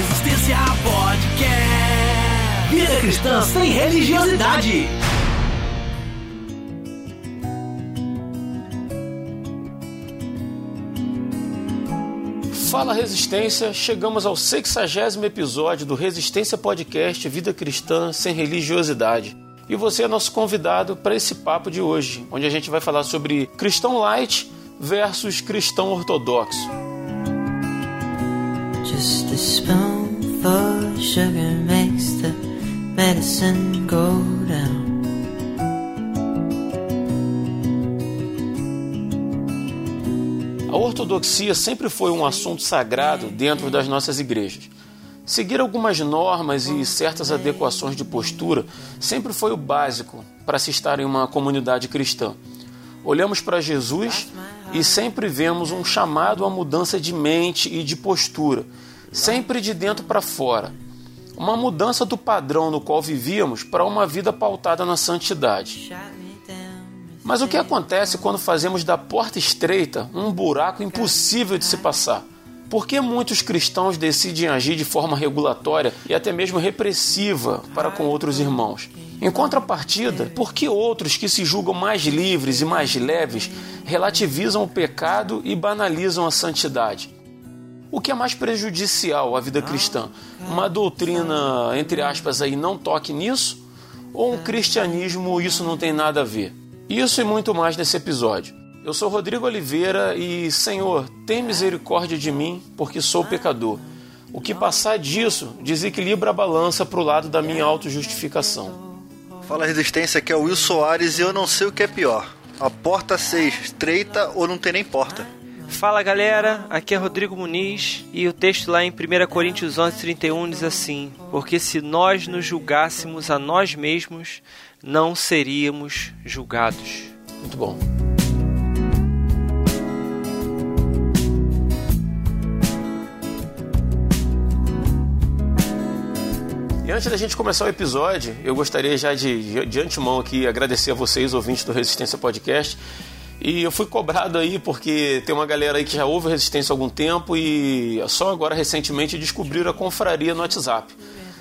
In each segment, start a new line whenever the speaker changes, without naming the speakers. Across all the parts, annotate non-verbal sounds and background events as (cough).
Resistência Podcast. Vida cristã sem religiosidade.
Fala Resistência, chegamos ao 60 episódio do Resistência Podcast Vida Cristã Sem Religiosidade. E você é nosso convidado para esse papo de hoje, onde a gente vai falar sobre cristão light versus cristão ortodoxo.
Just a spoonful of sugar makes the medicine go down.
A ortodoxia sempre foi um assunto sagrado dentro das nossas igrejas. Seguir algumas normas e certas adequações de postura sempre foi o básico para se estar em uma comunidade cristã. Olhamos para Jesus e sempre vemos um chamado à mudança de mente e de postura, sempre de dentro para fora. Uma mudança do padrão no qual vivíamos para uma vida pautada na santidade. Mas o que acontece quando fazemos da porta estreita um buraco impossível de se passar? Por que muitos cristãos decidem agir de forma regulatória e até mesmo repressiva para com outros irmãos? Em contrapartida, por que outros que se julgam mais livres e mais leves relativizam o pecado e banalizam a santidade? O que é mais prejudicial à vida cristã? Uma doutrina, entre aspas, aí, não toque nisso? Ou um cristianismo, isso não tem nada a ver? Isso e muito mais nesse episódio. Eu sou Rodrigo Oliveira e, Senhor, tem misericórdia de mim, porque sou pecador. O que passar disso desequilibra a balança para o lado da minha autojustificação.
Fala Resistência, aqui é o Will Soares e eu não sei o que é pior. A porta ser estreita ou não ter nem porta.
Fala galera, aqui é Rodrigo Muniz e o texto lá em 1 Coríntios 11, 31 diz assim: Porque se nós nos julgássemos a nós mesmos, não seríamos julgados.
Muito bom. E antes da gente começar o episódio, eu gostaria já de, de antemão aqui agradecer a vocês, ouvintes do Resistência Podcast. E eu fui cobrado aí porque tem uma galera aí que já ouve Resistência há algum tempo e só agora recentemente descobriram a confraria no WhatsApp.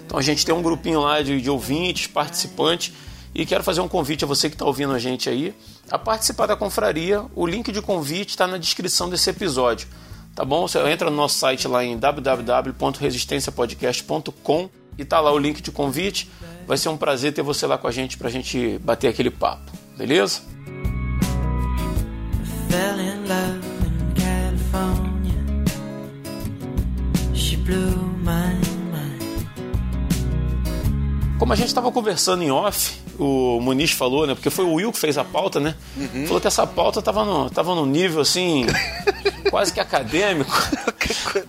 Então a gente tem um grupinho lá de, de ouvintes, participantes, e quero fazer um convite a você que está ouvindo a gente aí a participar da confraria. O link de convite está na descrição desse episódio. Tá bom? Você entra no nosso site lá em www.resistenciapodcast.com e tá lá o link de convite. Vai ser um prazer ter você lá com a gente para a gente bater aquele papo, beleza? Como a gente estava conversando em off, o Muniz falou, né? Porque foi o Will que fez a pauta, né? Falou que essa pauta tava no, tava num nível assim, (laughs) quase que acadêmico.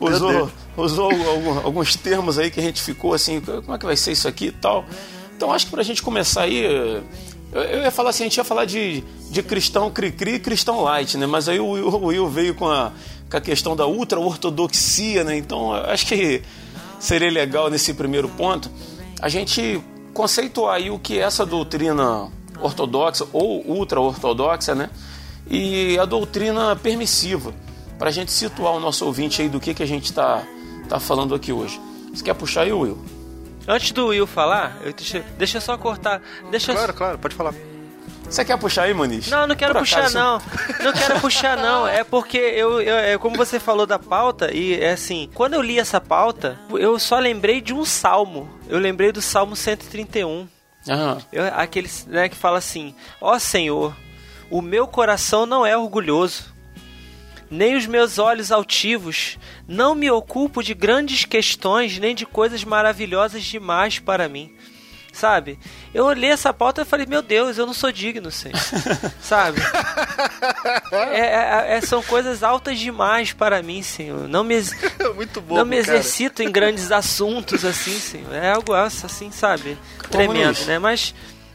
usou usou alguns termos aí que a gente ficou assim, como é que vai ser isso aqui e tal. Então acho que pra gente começar aí, eu, eu ia falar assim, a gente ia falar de, de cristão cri-cri e cristão light, né? Mas aí o o Will veio com a, com a questão da ultra-ortodoxia, né? Então acho que seria legal nesse primeiro ponto a gente conceituar aí o que é essa doutrina ortodoxa ou ultra-ortodoxa, né? E a doutrina permissiva, para a gente situar o nosso ouvinte aí do que, que a gente está tá falando aqui hoje. Você quer puxar aí, Will?
Antes do Will falar, eu deixa, deixa eu só cortar. Deixa eu-
Claro, claro, pode falar.
Você quer puxar aí, Muniz?
Não, não quero
Por
puxar
acaso,
não. Não quero puxar não. É porque eu, eu- é como você falou da pauta e é assim, quando eu li essa pauta, eu só lembrei de um salmo. Eu lembrei do Salmo 131.
Aham.
Eu, aquele né, que fala assim: Ó Senhor, o meu coração não é orgulhoso, nem os meus olhos altivos. Não me ocupo de grandes questões, nem de coisas maravilhosas demais para mim. Sabe? Eu olhei essa pauta e falei, meu Deus, eu não sou digno, Senhor. (laughs) Sabe? É, é- é- são coisas altas demais para mim, Senhor. Não me, (laughs)
Muito bom,
não me
cara.
exercito em grandes assuntos assim, Senhor. É algo assim, sabe? Tremendo, né? Mas.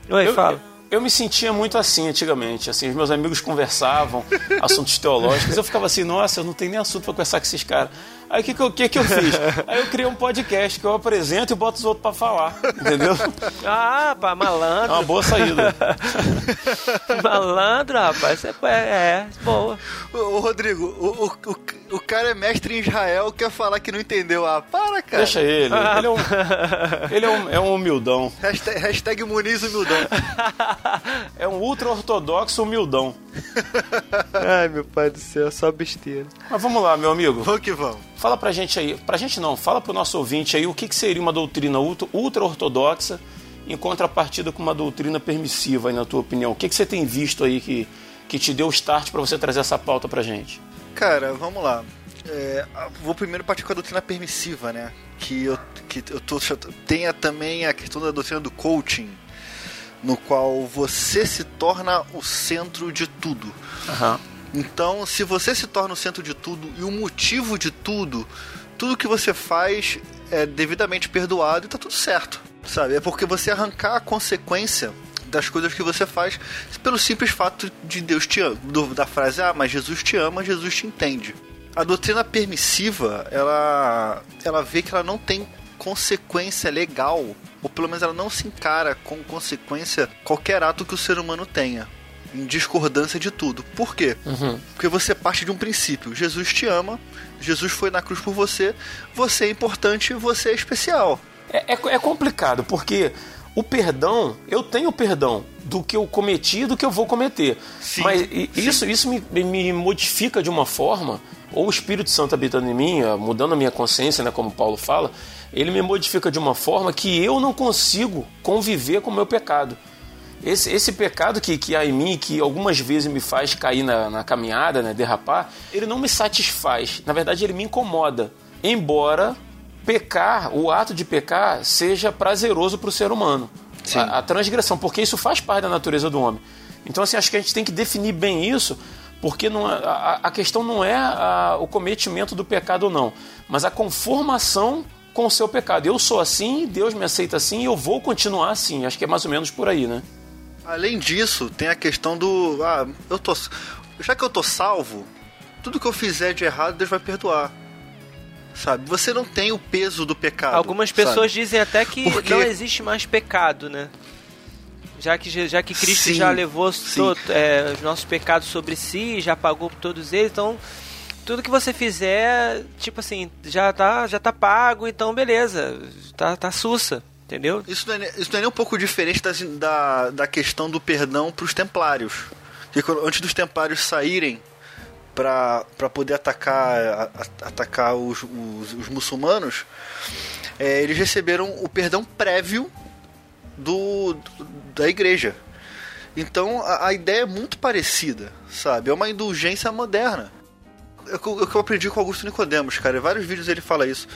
Oi,
Eu,
fala.
Eu me sentia muito assim antigamente. Assim, os meus amigos conversavam (laughs) assuntos teológicos. Eu ficava assim, nossa, eu não tenho nem assunto para conversar com esses caras. Aí o que, que, eu- que, que eu fiz? Aí eu criei um podcast que eu apresento e boto os outros pra falar. Entendeu?
Ah, pá,
É
malandro.
uma boa saída. (laughs)
Malandro, rapaz. É, é, é, boa.
Ô, ô, Rodrigo, o, o, o, o cara é mestre em Israel, quer falar que não entendeu. Ah, para, cara.
Deixa ele. Ele é um, ele é um, é um humildão.
Hashtag, hashtag Muniz Humildão. (laughs)
É um ultra-ortodoxo humildão. (laughs)
Ai, meu pai do céu, só besteira.
Mas vamos lá, meu amigo.
vamos que vamos.
Fala pra gente aí. Pra gente não, fala pro nosso ouvinte aí o que, que seria uma doutrina ultra- ultra-ortodoxa em contrapartida com uma doutrina permissiva, aí, na tua opinião. O que, que você tem visto aí que, que te deu o start pra você trazer essa pauta pra gente?
Cara, vamos lá. É, vou primeiro partir com a doutrina permissiva, né? Que eu, que eu tô, tenha também a questão da doutrina do coaching, no qual você se torna o centro de tudo.
Aham.
Então, se você se torna o centro de tudo e o motivo de tudo, tudo que você faz é devidamente perdoado e tá tudo certo, sabe? É porque você arrancar a consequência das coisas que você faz pelo simples fato de Deus te ama, da frase ah, mas Jesus te ama, Jesus te entende. A doutrina permissiva, ela ela vê que ela não tem consequência legal, ou pelo menos ela não se encara com consequência qualquer ato que o ser humano tenha em discordância de tudo. Por quê? Porque você parte de um princípio. Jesus te ama, Jesus foi na cruz por você, você é importante, você é especial.
É, é, é complicado, porque o perdão, eu tenho perdão do que eu cometi e do que eu vou cometer.
Sim,
Mas isso, isso me, me modifica de uma forma, ou o Espírito Santo habitando em mim, mudando a minha consciência, né, como Paulo fala, ele me modifica de uma forma que eu não consigo conviver com o meu pecado. Esse, esse pecado que, que há em mim, que algumas vezes me faz cair na, na caminhada, né, derrapar, ele não me satisfaz. Na verdade, ele me incomoda. Embora pecar, o ato de pecar, seja prazeroso para o ser humano. A, a transgressão, porque isso faz parte da natureza do homem. Então, assim, acho que a gente tem que definir bem isso, porque não a, a questão não é a- o cometimento do pecado ou não, mas a conformação com o seu pecado. Eu sou assim, Deus me aceita assim e eu vou continuar assim. Acho que é mais ou menos por aí, né?
Além disso, tem a questão do. Ah, eu tô. Já que eu tô salvo, tudo que eu fizer de errado, Deus vai perdoar. Sabe? Você não tem o peso do pecado.
Algumas
sabe?
pessoas dizem até que
Porque-
não existe mais pecado, né? Já que, já que Cristo
Sim,
já levou
sim.
to- é, os nossos pecados sobre si, já pagou por todos eles, então tudo que você fizer, tipo assim, já tá, já tá pago, então beleza, tá, tá sussa, entendeu?
Isso não, é, isso não é nem um pouco diferente das- da, da questão do perdão para os templários. Antes dos templários saírem para poder atacar, a- atacar os, os, os muçulmanos, é, eles receberam o perdão prévio do, do- da igreja. Então a, a ideia é muito parecida, sabe? É uma indulgência moderna. É o que eu- é o que eu aprendi com Augusto Nicodemos, cara. Em vários vídeos ele fala isso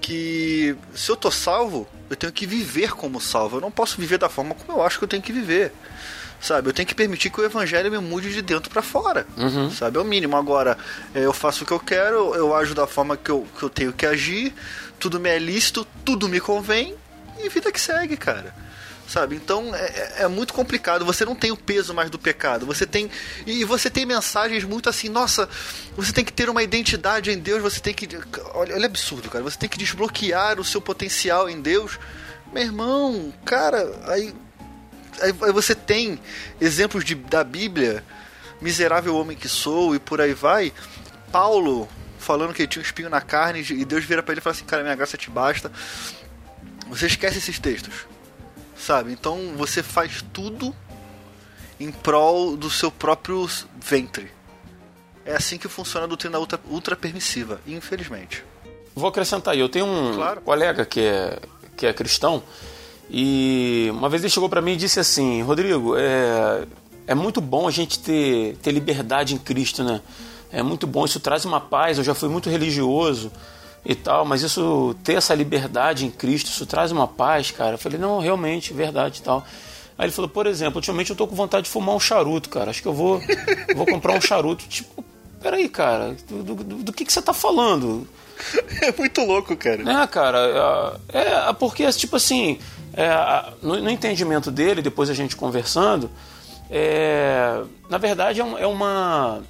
que se eu tô salvo, eu tenho que viver como salvo. Eu não posso viver da forma como eu acho que eu tenho que viver. Sabe, eu tenho que permitir que o evangelho me mude de dentro pra fora. Sabe, é o mínimo. Agora, é, eu faço o que eu quero, eu ajo da forma que eu, que eu tenho que agir, tudo me é lícito, tudo me convém, e vida que segue, cara. Sabe, então é, é- é muito complicado. Você não tem o peso mais do pecado. Você tem. E você tem mensagens muito assim, nossa, você tem que ter uma identidade em Deus, você tem que. Olha, olha absurdo, cara. Você tem que desbloquear o seu potencial em Deus. Meu irmão, cara, aí aí aí você tem exemplos de, da Bíblia, miserável homem que sou e por aí vai. Paulo falando que ele tinha um espinho na carne e Deus vira pra ele e fala assim: Cara, minha graça te basta. Você esquece esses textos, sabe? Então você faz tudo em prol do seu próprio ventre. É assim que funciona a doutrina ultra, ultra permissiva, infelizmente.
Vou acrescentar aí, eu tenho um
Claro.
colega que é, que é cristão e uma vez ele chegou para mim e disse assim, Rodrigo, é, é muito bom a gente ter, ter liberdade em Cristo, né? É muito bom, isso traz uma paz, eu já fui muito religioso e tal, mas isso, ter essa liberdade em Cristo, isso traz uma paz, cara. Eu falei, não, realmente, verdade e tal. Aí ele falou, por exemplo, ultimamente eu tô com vontade de fumar um charuto, cara. Acho que eu vou, vou comprar um charuto. Tipo, peraí, cara, do, do, do que, que você tá falando? (laughs)
É muito louco, cara.
É, cara, é, é porque, tipo assim, é, no, no entendimento dele, depois a gente conversando, é, na verdade é, um- é uma.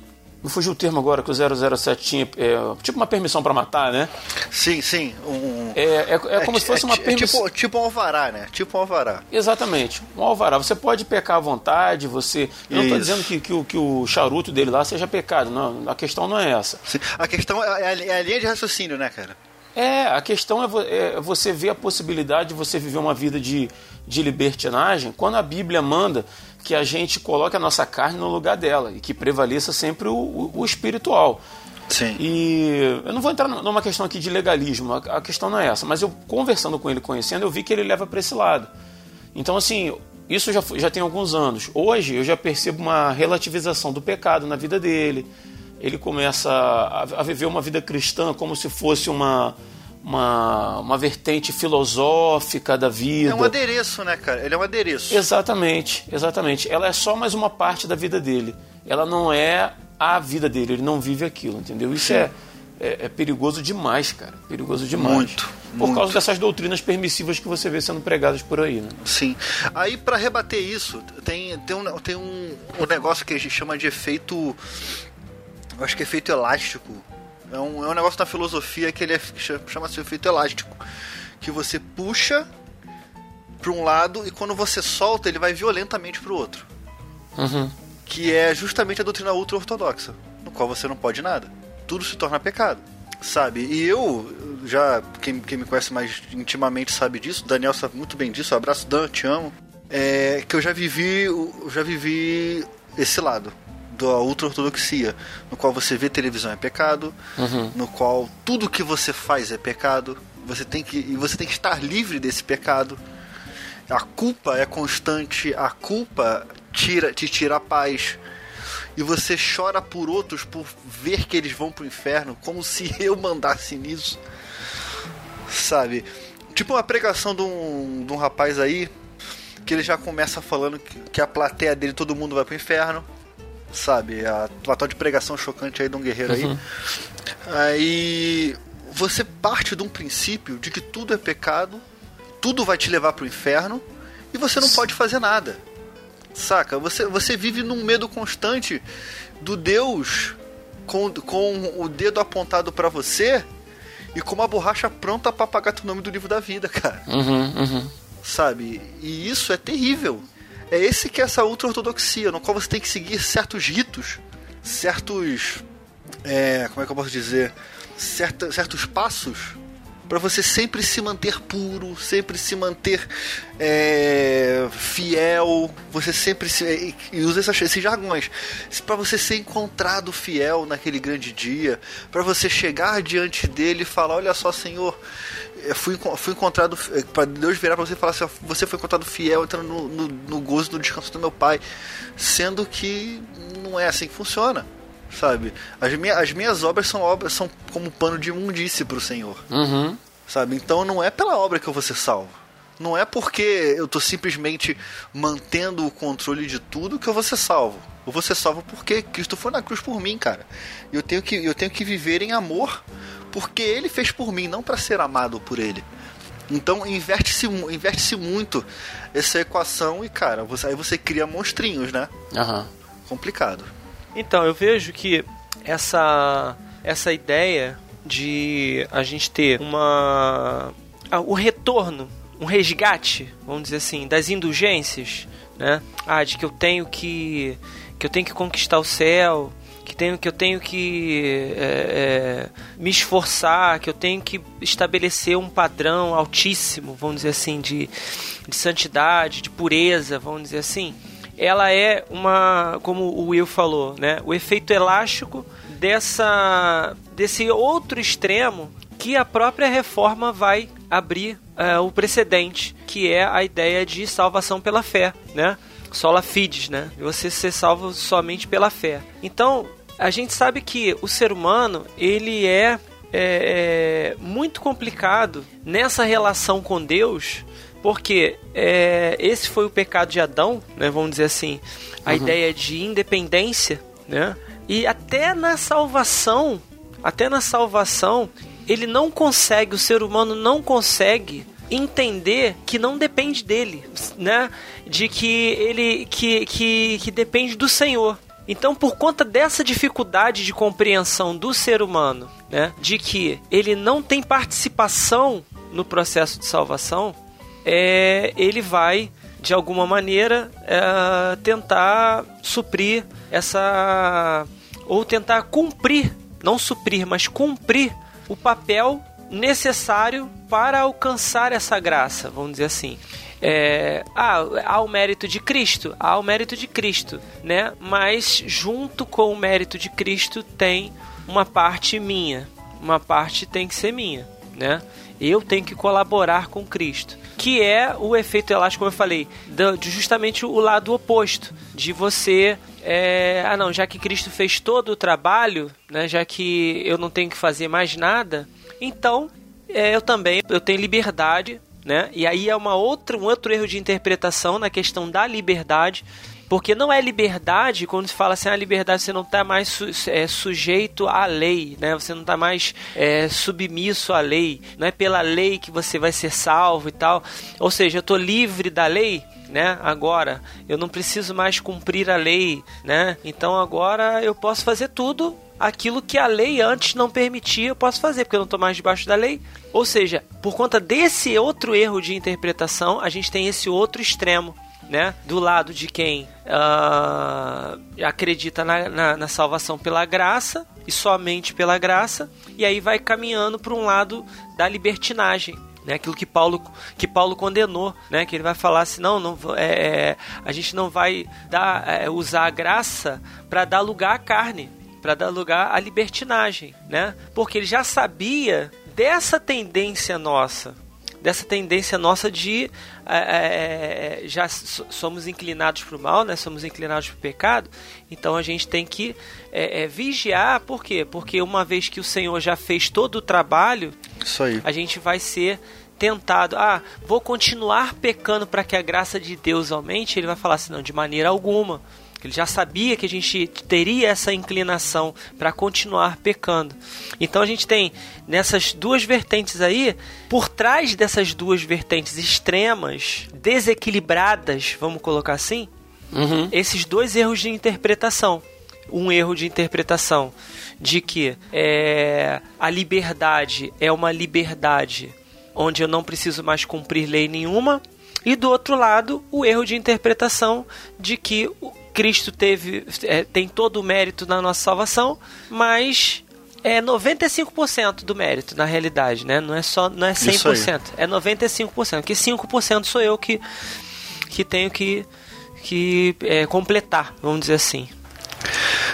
Me fugiu o termo agora que o 007 tinha. É, tipo uma permissão para matar, né?
Sim, sim. Um,
É, é, é como se fosse uma
é
permissão.
tipo, tipo um alvará, né? Tipo um alvará.
Exatamente. Um alvará. Você pode pecar à vontade, você. Eu não estou dizendo que, que, o, que o charuto dele lá seja pecado. Não, a questão não é essa.
Sim. A questão é a, é a linha de raciocínio, né, cara?
É, a questão é, é você ver a possibilidade de você viver uma vida de, de libertinagem quando a Bíblia manda que a gente coloque a nossa carne no lugar dela e que prevaleça sempre o, o- o espiritual.
Sim.
E eu não vou entrar numa questão aqui de legalismo, a questão não é essa, mas eu conversando com ele, conhecendo, eu vi que ele leva para esse lado. Então, assim, isso já, já tem alguns anos. Hoje eu já percebo uma relativização do pecado na vida dele. Ele começa a, a viver uma vida cristã como se fosse uma, uma, uma vertente filosófica da vida.
É um adereço, né, cara? Ele é um adereço.
Exatamente, exatamente. Ela é só mais uma parte da vida dele. Ela não é a vida dele, ele não vive aquilo, entendeu? Isso é, é, é perigoso demais, cara. Perigoso demais.
Muito,
Por
muito.
causa dessas doutrinas permissivas que você vê sendo pregadas por aí, né?
Sim. Aí, pra rebater isso, tem, tem, um, tem um, um negócio que a gente chama de efeito. Eu acho que é efeito elástico. É um, é um negócio na filosofia que ele é, chama-se efeito elástico. Que você puxa pra um lado e quando você solta, ele vai violentamente pro outro.
Uhum.
que é justamente a doutrina ultra-ortodoxa, no qual você não pode nada. Tudo se torna pecado, sabe? E eu, já, quem, quem me conhece mais intimamente sabe disso, Daniel sabe muito bem disso, abraço Dan, te amo, é que eu já vivi, eu já vivi esse lado da ultra-ortodoxia, no qual você vê televisão é pecado, no qual tudo que você faz é pecado, você tem que, e você tem que estar livre desse pecado, a culpa é constante, a culpa tira, te tira a paz. E você chora por outros por ver que eles vão pro inferno, como se (laughs) eu mandasse nisso. Sabe? Tipo uma pregação de um, de um rapaz aí, que ele já começa falando que, que a plateia dele todo mundo vai pro inferno. Sabe? A, a tal de pregação chocante aí de um guerreiro aí. Aí você parte de um princípio de que tudo é pecado, tudo vai te levar pro inferno e você não pode fazer nada. Saca? Você, você vive num medo constante do Deus com, com o dedo apontado pra você e com uma borracha pronta pra apagar teu nome do livro da vida, cara.
Uhum, uhum.
Sabe? E isso é terrível. É esse que é essa ultra-ortodoxia, no qual você tem que seguir certos ritos, certos. É, como é que eu posso dizer? Certa, certos passos para você sempre se manter puro, sempre se manter é, fiel, você sempre se, e- usa essas, esses jargões para você ser encontrado fiel naquele grande dia, para você chegar diante dele e falar, olha só, Senhor, eu fui, fui encontrado para Deus virar para você e falar assim, ó, você foi encontrado fiel entrando no, no, no gozo, no descanso do meu Pai, sendo que não é assim que funciona. Sabe? As, minha, as minhas obras são obras são como pano de imundície pro Senhor.
Uhum.
Sabe? Então não é pela obra que eu vou ser salvo. Não é porque eu tô simplesmente mantendo o controle de tudo que eu vou ser salvo. Eu vou ser salvo porque Cristo foi na cruz por mim, cara. Eu tenho que, eu tenho que viver em amor porque Ele fez por mim, não para ser amado por Ele. Então inverte-se inverte-se muito essa equação e, cara, você, aí você cria monstrinhos, né?
Aham.
Complicado.
Então, eu vejo que essa, essa ideia de a gente ter uma. ah, o retorno, um resgate, vamos dizer assim, das indulgências, né? Ah, de que eu tenho que. que eu tenho que conquistar o céu, que, tenho, que eu tenho que é, é, me esforçar, que eu tenho que estabelecer um padrão altíssimo, vamos dizer assim, de, de santidade, de pureza, vamos dizer assim ela é uma, como o Will falou, né, o efeito elástico dessa desse outro extremo que a própria reforma vai abrir é, o precedente, que é a ideia de salvação pela fé, né? Sola fides, né? Você ser salvo somente pela fé. Então, a gente sabe que o ser humano, ele é, é, é muito complicado nessa relação com Deus, porque é, esse foi o pecado de Adão, né, vamos dizer assim, a ideia de independência, né? E até na salvação, até na salvação, ele não consegue, o ser humano não consegue entender que não depende dele, né? De que ele que, que, que depende do Senhor. Então, por conta dessa dificuldade de compreensão do ser humano, né, de que ele não tem participação no processo de salvação, é, ele vai de alguma maneira é, tentar suprir essa ou tentar cumprir, não suprir, mas cumprir o papel necessário para alcançar essa graça, vamos dizer assim. É, ah, há o mérito de Cristo, há o mérito de Cristo, né? Mas junto com o mérito de Cristo tem uma parte minha, uma parte tem que ser minha, né? Eu tenho que colaborar com Cristo, que é o efeito elástico, como eu falei, justamente o lado oposto, de você é, ah não, já que Cristo fez todo o trabalho, né? Já que eu não tenho que fazer mais nada, então é, eu também eu tenho liberdade né? E aí é uma outra, um outro erro de interpretação na questão da liberdade, porque não é liberdade quando se fala assim, a ah, liberdade você não está mais su é, sujeito à lei, né? Você não está mais é, submisso à lei, não é pela lei que você vai ser salvo e tal. Ou seja, eu estou livre da lei, né? Agora eu não preciso mais cumprir a lei, né? Então agora eu posso fazer tudo aquilo que a lei antes não permitia, eu posso fazer, porque eu não estou mais debaixo da lei. Ou seja, por conta desse outro erro de interpretação, a gente tem esse outro extremo. Né? Do lado de quem uh, acredita na, na, na, salvação pela graça e somente pela graça, e aí vai caminhando para um lado da libertinagem, né? Aquilo que Paulo, que Paulo condenou, né? Que ele vai falar assim, não, não é, é a gente não vai dar, é, usar a graça para dar lugar à carne, para dar lugar à libertinagem, né? Porque ele já sabia dessa tendência nossa, dessa tendência nossa de é, é, é já somos inclinados para o mal, né? Somos inclinados para o pecado. Então a gente tem que é, é, vigiar, por quê? Porque uma vez que o Senhor já fez todo o trabalho, a gente vai ser tentado, ah, vou continuar pecando para que a graça de Deus aumente, ele vai falar assim, não, de maneira alguma. Ele já sabia que a gente teria essa inclinação para continuar pecando. Então a gente tem nessas duas vertentes aí, por trás dessas duas vertentes extremas, desequilibradas, vamos colocar assim, uhum. esses dois erros de interpretação. Um erro de interpretação de que é, a liberdade é uma liberdade onde eu não preciso mais cumprir lei nenhuma, e do outro lado, o erro de interpretação de que Cristo teve é, tem todo o mérito na nossa salvação, mas é 95% do mérito na realidade, né? Não é só não é 100%, é 95%, que 5% sou eu que que tenho que que é, completar, vamos dizer assim.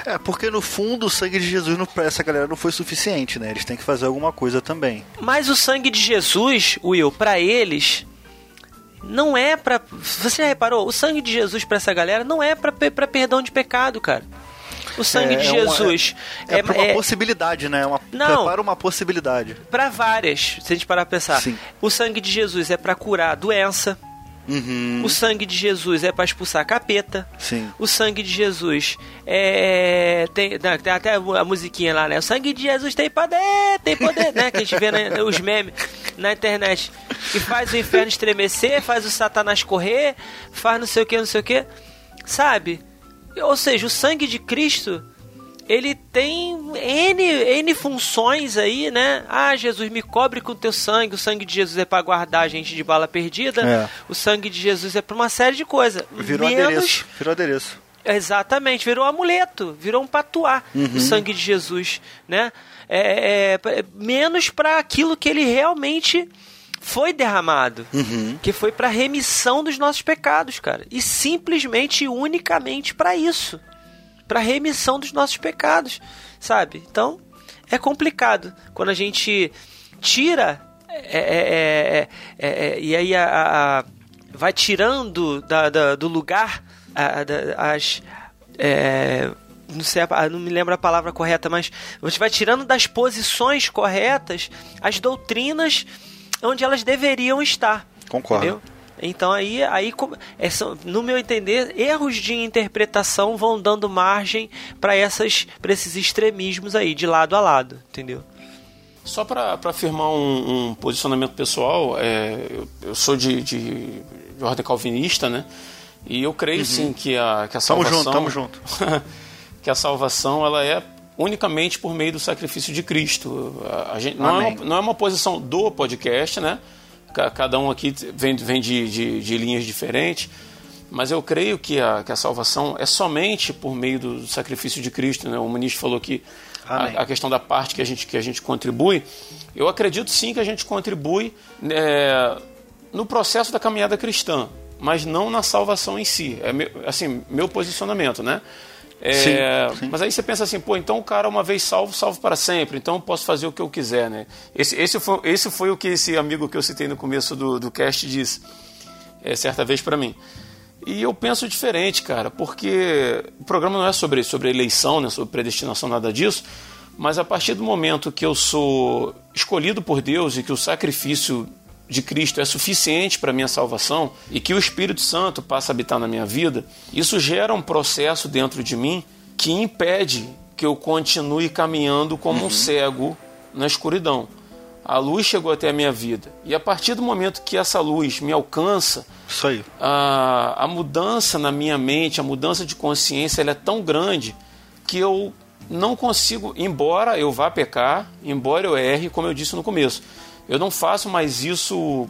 É, porque no fundo o sangue de Jesus para essa galera não foi suficiente, né? Eles têm que fazer alguma coisa também.
Mas o sangue de Jesus, Will, para eles não é para Você já reparou? O sangue de Jesus para essa galera não é para perdão de pecado, cara. O sangue é, de Jesus.
É, uma, é, é uma possibilidade, né? É uma,
não,
para uma possibilidade.
Para várias, se a gente parar pra pensar. Sim. O sangue de Jesus é para curar doença.
Uhum.
O sangue de Jesus é para expulsar capeta.
Sim.
O sangue de Jesus é. Tem, não, tem até a musiquinha lá, né? O sangue de Jesus tem poder, tem poder, né? Que a gente vê né, (laughs) os memes na internet. Que faz o inferno estremecer, faz o Satanás correr, faz não sei o que, não sei o que. Sabe? Ou seja, o sangue de Cristo ele tem N, N funções aí, né? Ah, Jesus, me cobre com teu sangue. O sangue de Jesus é para guardar a gente de bala perdida. É. O sangue de Jesus é para uma série de coisas.
Virou Menos... adereço. Virou adereço.
Exatamente, virou amuleto, virou um patuá uhum. o sangue de Jesus, né? É, é, é menos para aquilo que ele realmente foi derramado,
uhum.
que foi para remissão dos nossos pecados, cara, e simplesmente e unicamente para isso para remissão dos nossos pecados, sabe? Então é complicado quando a gente tira é, é, é, e aí a, a, vai tirando da, da, do lugar a, da, as não sei, não me lembro a palavra correta, mas você vai tirando das posições corretas as doutrinas onde elas deveriam estar.
Concordo. Entendeu?
Então aí, aí é, no meu entender, erros de interpretação vão dando margem para essas para esses extremismos aí, de lado a lado, entendeu?
Só para afirmar um, um, posicionamento pessoal, é, eu, eu, sou de, de, de, ordem calvinista, né? E eu creio uhum. sim que a, que a salvação...
Tamo junto, tamo (laughs) junto.
que a salvação ela é unicamente por meio do sacrifício de Cristo. A gente, não, é uma, não é uma posição do podcast, né? Cada um aqui vem, vem de, de, de linhas diferentes, mas eu creio que a, que a salvação é somente por meio do sacrifício de Cristo. Né? O ministro falou que a, a, questão da parte que a, gente, que a gente contribui. Eu acredito sim que a gente contribui é, no processo da caminhada cristã, mas não na salvação em si. É meu, assim, meu posicionamento, né? É, sim, sim. Mas aí você pensa assim, pô, então o cara uma vez salvo, salvo para sempre, então eu posso fazer o que eu quiser, né? Esse, esse, foi, esse foi o que esse amigo que eu citei no começo do, do cast disse, é, certa vez para mim. E eu penso diferente, cara, porque o programa não é sobre, sobre eleição, né, sobre predestinação, nada disso, mas a partir do momento que eu sou escolhido por Deus e que o sacrifício de Cristo é suficiente para minha salvação e que o Espírito Santo passa a habitar na minha vida, isso gera um processo dentro de mim que impede que eu continue caminhando como uhum. um cego na escuridão. A luz chegou até a minha vida. E a partir do momento que essa luz me alcança. A, a mudança na minha mente, a mudança de consciência, ela é tão grande que eu não consigo, embora eu vá pecar, embora eu erre, como eu disse no começo, eu não faço mais isso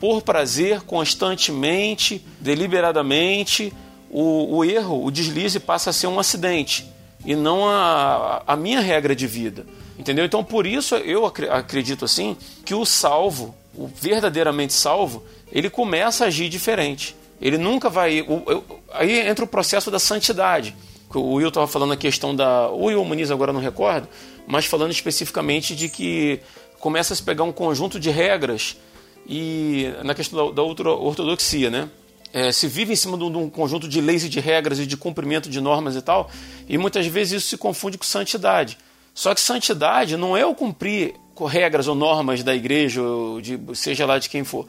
por prazer, constantemente, deliberadamente. O, o erro, o deslize passa a ser um acidente e não a, a minha regra de vida. Entendeu? Então, por isso eu acredito assim que o salvo, o verdadeiramente salvo, ele começa a agir diferente. Ele nunca vai. O, aí entra o processo da santidade. O Will estava falando a questão da. O Will Muniz agora não recordo, mas falando especificamente de que começa a se pegar um conjunto de regras e na questão da, da ortodoxia, né? É, se vive em cima de um, conjunto de leis e de regras e de cumprimento de normas e tal, e muitas vezes isso se confunde com santidade. Só que santidade não é o cumprir regras ou normas da igreja, ou de, seja lá de quem for.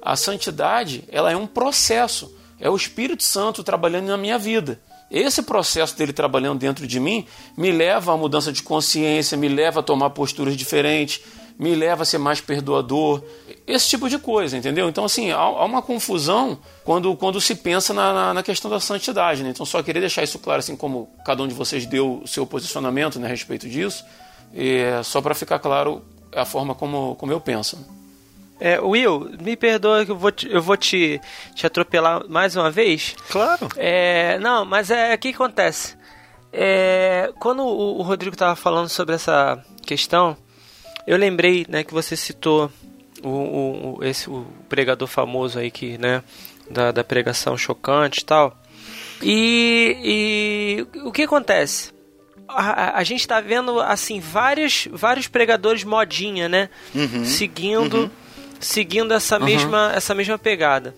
A santidade ela é um processo, é o Espírito Santo trabalhando na minha vida. Esse processo dele trabalhando dentro de mim me leva a mudança de consciência, me leva a tomar posturas diferentes, me leva a ser mais perdoador, esse tipo de coisa, entendeu? Então, assim, há, há uma confusão quando, quando se pensa na, na, na, questão da santidade, né? Então, só queria deixar isso claro, assim como cada um de vocês deu o seu posicionamento né, a respeito disso, é, só para ficar claro a forma como, como eu penso.
É, Will, me perdoa que eu vou te, eu vou te, te atropelar mais uma vez.
Claro.
É, não, mas é o que acontece. É, quando o, o Rodrigo estava falando sobre essa questão, eu lembrei, né, que você citou o, o, esse o pregador famoso aí que, né, da, da pregação chocante e tal. E, e o que acontece? A, a, gente está vendo assim vários vários pregadores modinha, né? Uhum, seguindo uhum. seguindo essa uhum. mesma essa mesma pegada.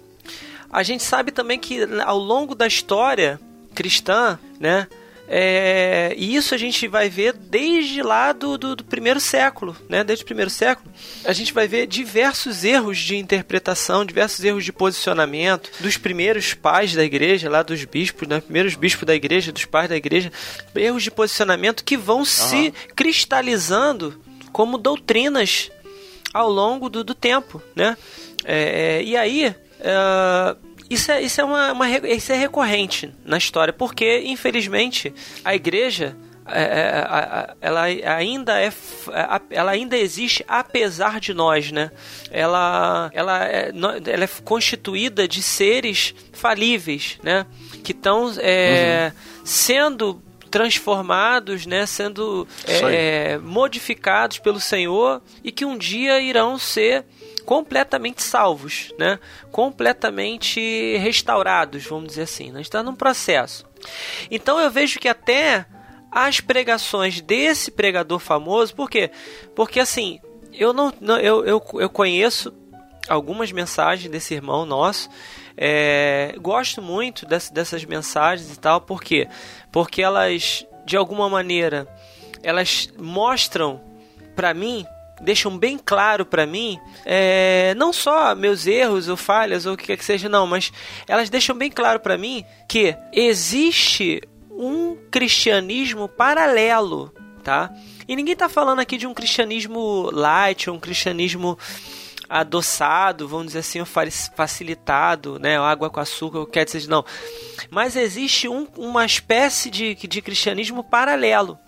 A gente sabe também que ao longo da história cristã, né? É, e isso a gente vai ver desde lá do, do, do, primeiro século, né? Desde o primeiro século, a gente vai ver diversos erros de interpretação, diversos erros de posicionamento dos primeiros pais da igreja, lá dos bispos, né? Primeiros bispos da igreja, dos pais da igreja, erros de posicionamento que vão uhum. se cristalizando como doutrinas ao longo do, do tempo, né? É, é e aí, uh, isso é, isso é, uma, uma, isso é recorrente na história, porque, infelizmente, a igreja é, é ela ainda é ela ainda existe apesar de nós né? Ela ela é, ela é constituída de seres falíveis né? Que estão é, uhum. sendo transformados né? Sendo é, modificados pelo Senhor e que um dia irão ser completamente salvos, né? completamente restaurados, vamos dizer assim. Né? Está num processo. Então eu vejo que até as pregações desse pregador famoso, por quê? Porque assim, eu não, não eu, eu, eu conheço algumas mensagens desse irmão nosso. É, gosto muito desse, dessas mensagens e tal, por quê? Porque elas, de alguma maneira, elas mostram para mim deixam bem claro para mim, é, não só meus erros ou falhas ou o que quer que seja, não, mas elas deixam bem claro para mim que existe um cristianismo paralelo, tá? E ninguém tá falando aqui de um cristianismo light, um cristianismo adoçado, vamos dizer assim, facilitado, né? Água com açúcar, o que quer que seja, não. Mas existe um, uma espécie de, de cristianismo paralelo,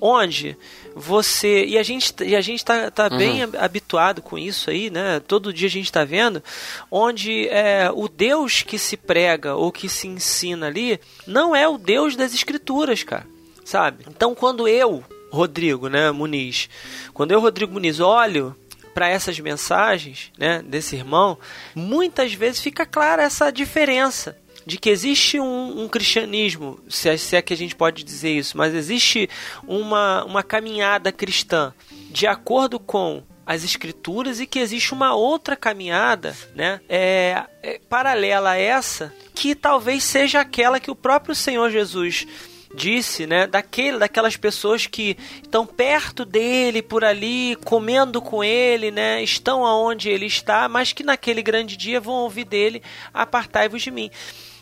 onde você e a gente e a gente tá, tá uhum. bem habituado com isso aí, né? Todo dia a gente está vendo onde é, o Deus que se prega ou que se ensina ali não é o Deus das escrituras, cara, sabe? Então quando eu Rodrigo, né, Muniz, quando eu Rodrigo Muniz olho para essas mensagens, né, desse irmão, muitas vezes fica clara essa diferença de que existe um, um cristianismo, se é, se é, que a gente pode dizer isso, mas existe uma, uma caminhada cristã de acordo com as escrituras e que existe uma outra caminhada, né, é, é, paralela a essa, que talvez seja aquela que o próprio Senhor Jesus disse, né, daquele, daquelas pessoas que estão perto dele por ali, comendo com ele, né, estão aonde ele está, mas que naquele grande dia vão ouvir dele: apartai-vos de mim.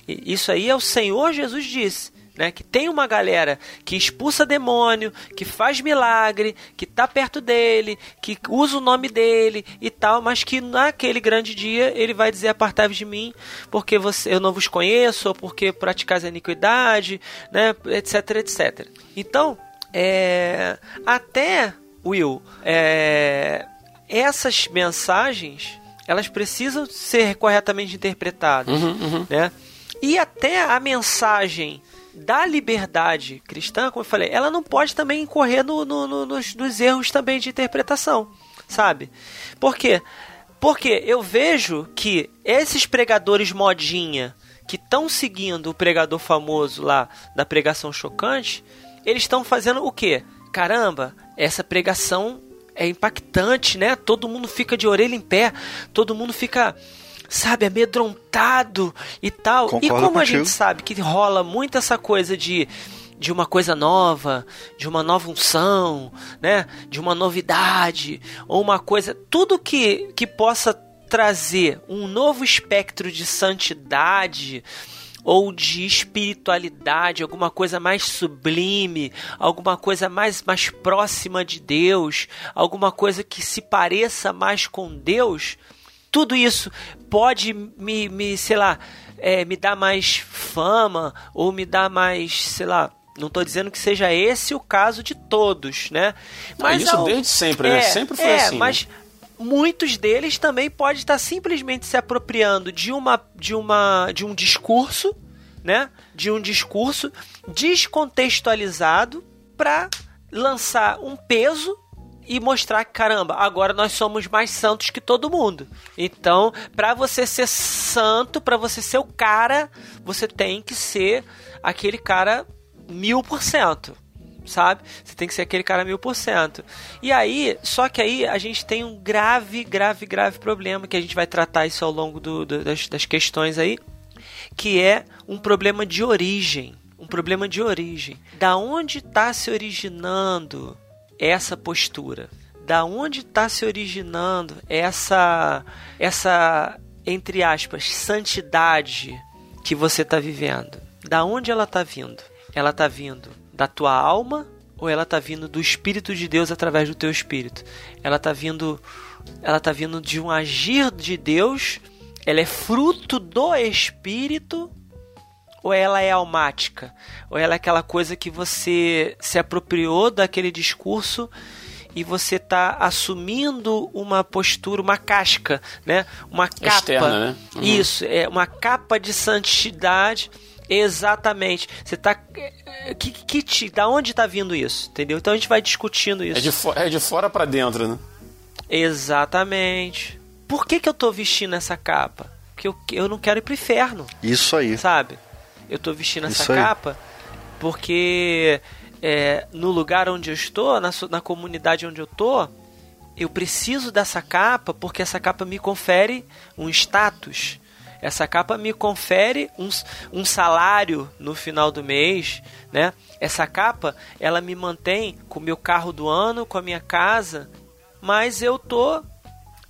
Isso aí é o Senhor Jesus disse. Né, que tem uma galera que expulsa demônio, que faz milagre, que está perto dele, que usa o nome dele e tal, mas que naquele grande dia ele vai dizer apartai-vos de mim, porque você, eu não vos conheço, ou porque praticais a iniquidade, né, etc, etc. Então, é, até Will, é, essas mensagens elas precisam ser corretamente interpretadas,
uhum, uhum.
né? E até a mensagem da liberdade cristã, como eu falei, ela não pode também incorrer no, no, no, nos, nos erros também de interpretação, sabe? Por quê? Porque eu vejo que esses pregadores modinha que estão seguindo o pregador famoso lá da pregação chocante, eles estão fazendo o quê? Caramba, essa pregação é impactante, né? Todo mundo fica de orelha em pé, todo mundo fica sabe, amedrontado e tal. Concordo e como contigo. a gente sabe que rola muito essa coisa de de uma coisa nova, de uma nova unção, né? De uma novidade ou uma coisa, tudo que que possa trazer um novo espectro de santidade ou de espiritualidade, alguma coisa mais sublime, alguma coisa mais, mais próxima de Deus, alguma coisa que se pareça mais com Deus, tudo isso pode me, me sei lá, é, me dar mais fama ou me dar mais, sei lá, não estou dizendo que seja esse o caso de todos, né?
Mas isso ao... desde sempre, né? é, né? Sempre foi
é,
assim.
Mas né? muitos deles também podem estar simplesmente se apropriando de uma de uma de um discurso, né? De um discurso descontextualizado para lançar um peso e mostrar que, caramba, agora nós somos mais santos que todo mundo. Então, para você ser santo, para você ser o cara, você tem que ser aquele cara mil por cento. Sabe? Você tem que ser aquele cara mil por cento. E aí, só que aí a gente tem um grave, grave, grave problema que a gente vai tratar isso ao longo do, do, das, das questões aí, que é um problema de origem. Um problema de origem. Da onde está se originando essa postura? Da onde está se originando essa, essa entre aspas, santidade que você está vivendo? Da onde ela está vindo? Ela está vindo da tua alma ou ela está vindo do Espírito de Deus através do teu espírito? Ela está vindo, ela tá vindo de um agir de Deus. Ela é fruto do Espírito ou ela é almática? Ou ela é aquela coisa que você se apropriou daquele discurso e você está assumindo uma postura, uma casca, né? Uma capa.
Externa, né?
Uhum. Isso, é uma capa de santidade. Exatamente. Você tá. Que, que, que, da onde está vindo isso? Entendeu? Então a gente vai discutindo isso.
É de, fo é de fora para dentro, né?
Exatamente. Por que, que eu estou vestindo essa capa? Porque eu, eu não quero ir pro inferno.
Isso aí.
Sabe? Eu estou vestindo essa capa porque é, no lugar onde eu estou, na, na comunidade onde eu estou, eu preciso dessa capa porque essa capa me confere um status. Essa capa me confere um, um salário no final do mês, né? Essa capa, ela me mantém com o meu carro do ano, com a minha casa, mas eu tô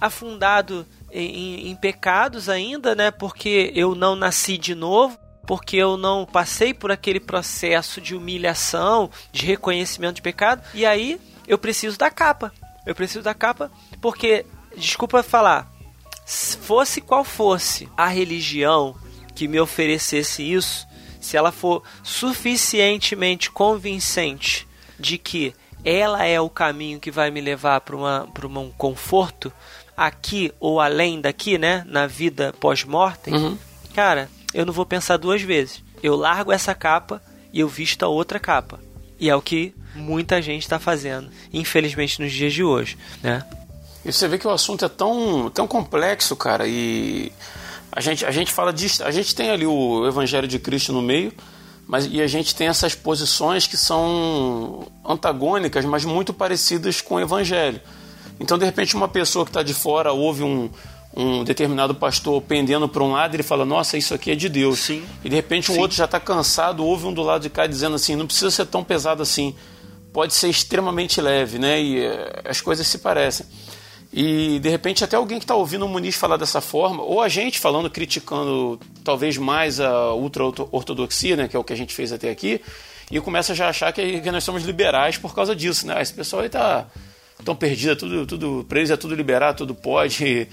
afundado em, em, pecados ainda, né? Porque eu não nasci de novo porque eu não passei por aquele processo de humilhação, de reconhecimento de pecado, e aí eu preciso da capa. Eu preciso da capa porque, desculpa falar, se fosse qual fosse a religião que me oferecesse isso, se ela for suficientemente convincente de que ela é o caminho que vai me levar para um conforto aqui ou além daqui, né, na vida pós-mortem,
Uhum.
cara, eu não vou pensar duas vezes. Eu largo essa capa e eu visto a outra capa. E é o que muita gente está fazendo, infelizmente, nos dias de hoje, né?
E você vê que o assunto é tão, tão complexo, cara, e a gente, a gente fala a gente tem ali o Evangelho de Cristo no meio, mas e a gente tem essas posições que são antagônicas, mas muito parecidas com o Evangelho. Então, de repente, uma pessoa que está de fora ouve um, um determinado pastor pendendo para um lado e ele fala, nossa, isso aqui é de Deus.
Sim.
E de repente um
Sim.
outro já está cansado, ouve um do lado de cá dizendo assim, não precisa ser tão pesado assim, pode ser extremamente leve, né? E eh, as coisas se parecem. E de repente até alguém que está ouvindo o Muniz falar dessa forma, ou a gente falando, criticando talvez mais a ultra-ortodoxia, né, que é o que a gente fez até aqui, e começa já a achar que, que nós somos liberais por causa disso, né? Esse pessoal aí tá tão perdido, é tudo, tudo preso, é tudo liberado, tudo pode.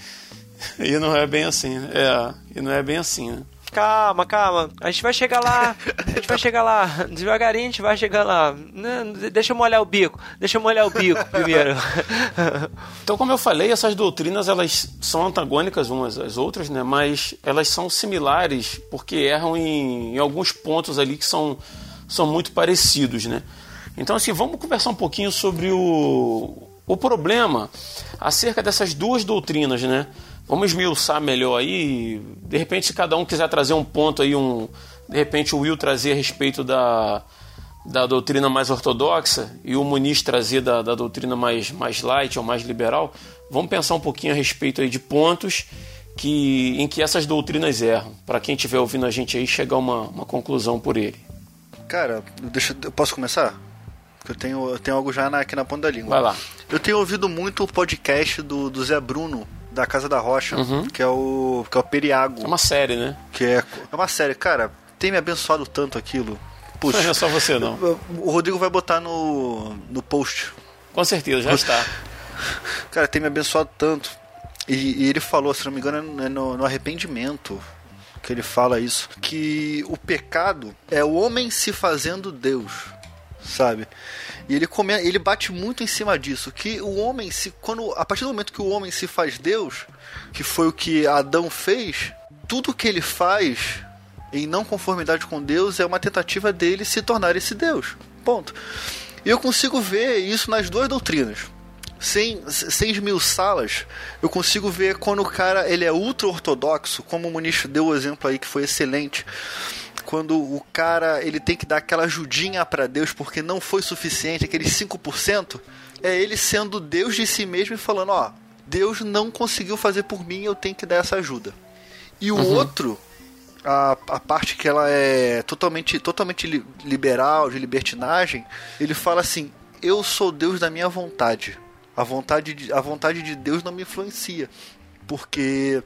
(laughs) E, não é bem assim, né? é, e não é bem assim, né?
Calma, calma. A gente vai chegar lá. A gente vai chegar lá. Devagarinho a gente vai chegar lá. Né, Deixa eu molhar o bico. Deixa eu molhar o bico (laughs) primeiro.
Então, como eu falei, essas doutrinas elas são antagônicas umas às outras, né? Mas elas são similares porque erram em, em alguns pontos ali que são, são muito parecidos, né? Então, assim, vamos conversar um pouquinho sobre o, o problema acerca dessas duas doutrinas, né? Vamos esmiuçar melhor aí. De repente, se cada um quiser trazer um ponto aí, um, de repente o Will trazer a respeito da, da doutrina mais ortodoxa e o Muniz trazer da, da doutrina mais, mais light ou mais liberal, vamos pensar um pouquinho a respeito aí de pontos que, em que essas doutrinas erram, para quem estiver ouvindo a gente aí chegar a uma, uma conclusão por ele.
Cara, deixa, eu posso começar? Porque eu tenho, eu tenho algo já na- aqui na ponta da língua.
Vai lá.
Eu tenho ouvido muito o podcast do, do Zé Bruno, da Casa da Rocha, que é o que é o Periago,
É uma série, né?
que é, é uma série. Cara, tem me abençoado tanto aquilo. Puxa,
Não é só você, não.
o Rodrigo vai botar no, no post.
Com certeza, já está. (laughs)
Cara, tem me abençoado tanto. E, e ele falou, se não me engano, é no, no arrependimento que ele fala isso. Que o pecado é o homem se fazendo Deus, sabe? E ele, come, ele bate muito em cima disso. Que o homem se. Quando, a partir do momento que o homem se faz Deus, que foi o que Adão fez, tudo que ele faz em não conformidade com Deus é uma tentativa dele se tornar esse Deus. Ponto. E eu consigo ver isso nas duas doutrinas sem, sem esmiuçá-las, eu consigo ver quando o cara ele é ultra ortodoxo, como o Muniz deu o exemplo aí que foi excelente. Quando o cara ele tem que dar aquela ajudinha para Deus porque não foi suficiente, aqueles 5%, é ele sendo Deus de si mesmo e falando: Ó, Deus não conseguiu fazer por mim, eu tenho que dar essa ajuda. E o outro, a, a parte que ela é totalmente, totalmente li- liberal, de libertinagem, ele fala assim: Eu sou Deus da minha vontade. A vontade de, a vontade de Deus não me influencia. Porque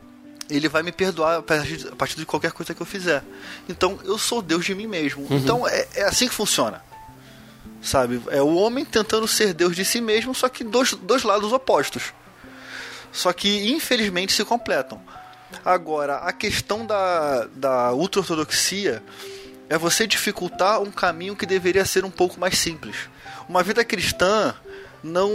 ele vai me perdoar a partir de- a partir de qualquer coisa que eu fizer. Então eu sou Deus de mim mesmo. Então é, é assim que funciona. Sabe? É o homem tentando ser Deus de si mesmo, só que dois, dois lados opostos. Só que infelizmente se completam. Agora, a questão da, da ultra-ortodoxia é você dificultar um caminho que deveria ser um pouco mais simples. Uma vida cristã não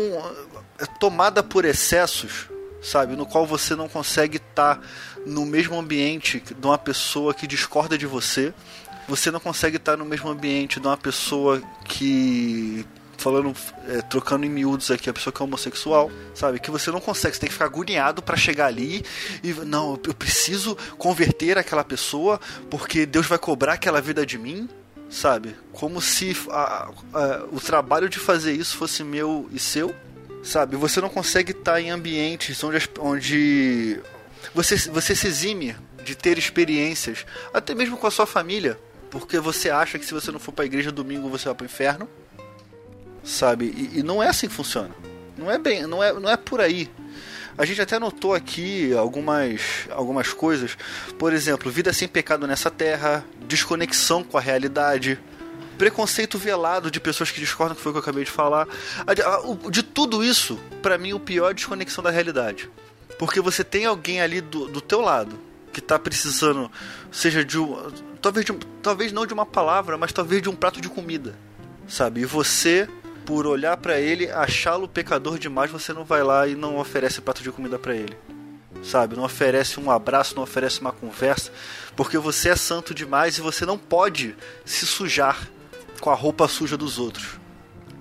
é tomada por excessos, sabe, no qual você não consegue estar no mesmo ambiente de uma pessoa que discorda de você, você não consegue estar no mesmo ambiente de uma pessoa que falando, é, trocando em miúdos aqui, a pessoa que é homossexual, sabe? Que você não consegue, você tem que ficar agoniado para chegar ali e não, eu preciso converter aquela pessoa porque Deus vai cobrar aquela vida de mim, sabe? Como se a- a- o trabalho de fazer isso fosse meu e seu, sabe? Você não consegue estar em ambientes onde, onde você, você se exime de ter experiências, até mesmo com a sua família, porque você acha que se você não for para a igreja domingo você vai para o inferno, sabe? E, e não é assim que funciona. Não é bem, não é, não é por aí. A gente até notou aqui algumas, algumas coisas, por exemplo, vida sem pecado nessa terra, desconexão com a realidade, preconceito velado de pessoas que discordam, que foi o que eu acabei de falar. De tudo isso, pra mim, o pior é a desconexão da realidade. Porque você tem alguém ali do, do teu lado que tá precisando, seja de um. Talvez, de talvez não de uma palavra, mas talvez de um prato de comida. Sabe? E você, por olhar para ele, achá-lo pecador demais, você não vai lá e não oferece prato de comida para ele. Sabe? Não oferece um abraço, não oferece uma conversa, porque você é santo demais e você não pode se sujar com a roupa suja dos outros.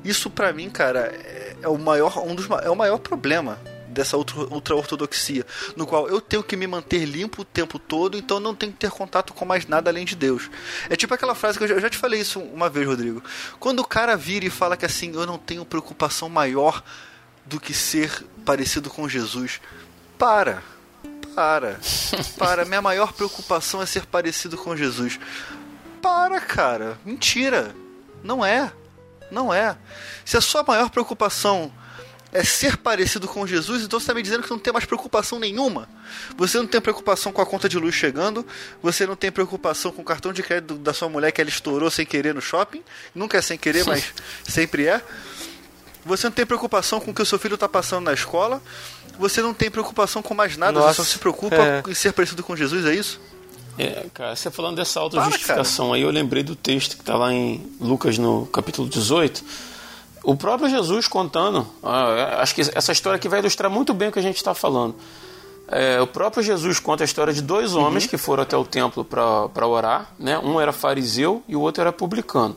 Isso para mim, cara, é, é o maior um dos é o maior problema dessa ultra-ortodoxia, no qual eu tenho que me manter limpo o tempo todo, então não tenho que ter contato com mais nada além de Deus. É tipo aquela frase que eu já, eu já te falei isso uma vez, Rodrigo. Quando o cara vira e fala que assim, eu não tenho preocupação maior do que ser parecido com Jesus. Para. Para. (laughs) Para. Minha maior preocupação é ser parecido com Jesus. Para, cara. Mentira. Não é. Não é. Se a sua maior preocupação é ser parecido com Jesus, então você está me dizendo que não tem mais preocupação nenhuma. Você não tem preocupação com a conta de luz chegando, você não tem preocupação com o cartão de crédito da sua mulher que ela estourou sem querer no shopping, nunca é sem querer, mas (laughs) sempre é. Você não tem preocupação com o que o seu filho está passando na escola, você não tem preocupação com mais nada, Nossa, você só se preocupa é. em ser parecido com Jesus, é isso?
É, cara, você falando dessa autojustificação aí, eu lembrei do texto que está lá em Lucas no capítulo 18 o próprio Jesus contando, ah, acho que essa história aqui vai ilustrar muito bem o que a gente está falando. É, o próprio Jesus conta a história de dois homens uhum. que foram até o templo para orar. Né? Um era fariseu e o outro era publicano.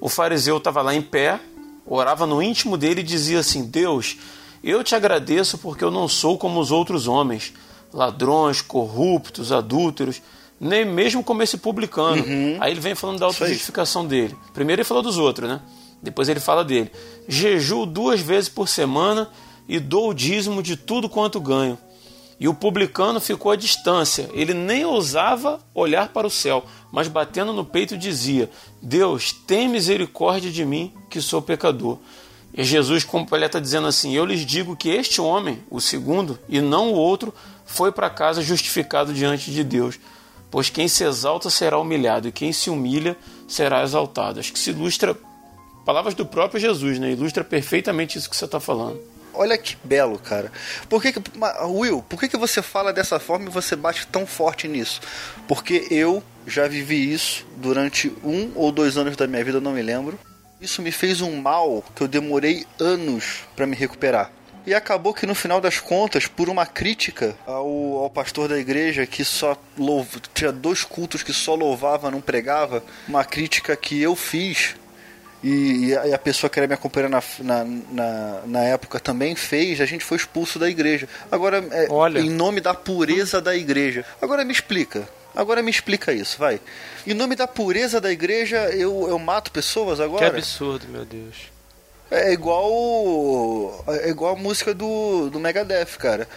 O fariseu estava lá em pé, orava no íntimo dele e dizia assim: Deus, eu te agradeço porque eu não sou como os outros homens, ladrões, corruptos, adúlteros, nem mesmo como esse publicano. Uhum. Aí ele vem falando da autojustificação dele. Primeiro ele falou dos outros, né? Depois ele fala dele: Jejuo duas vezes por semana e dou o dízimo de tudo quanto ganho. E o publicano ficou à distância, ele nem ousava olhar para o céu, mas batendo no peito dizia: Deus, tem misericórdia de mim, que sou pecador. E Jesus completa dizendo assim: Eu lhes digo que este homem, o segundo, e não o outro, foi para casa justificado diante de Deus. Pois quem se exalta será humilhado, e quem se humilha será exaltado. Acho que se ilustra Palavras do próprio Jesus, né? Ilustra perfeitamente isso que você está falando.
Olha que belo, cara. Por que, que Will, por que, que você fala dessa forma e você bate tão forte nisso? Porque eu já vivi isso durante um ou dois anos da minha vida, não me lembro. Isso me fez um mal que eu demorei anos para me recuperar. E acabou que no final das contas, por uma crítica ao, ao pastor da igreja que só louva, tinha dois cultos que só louvava, não pregava, uma crítica que eu fiz e, e a pessoa que era me acompanhar na, na, na, na, época também fez, a gente foi expulso da igreja. Agora, é, Olha. em nome da pureza da igreja. Agora me explica. Agora me explica isso, vai. Em nome da pureza da igreja, eu, eu mato pessoas agora?
Que absurdo, meu Deus.
É igual. É igual a música do, do Megadeth, cara.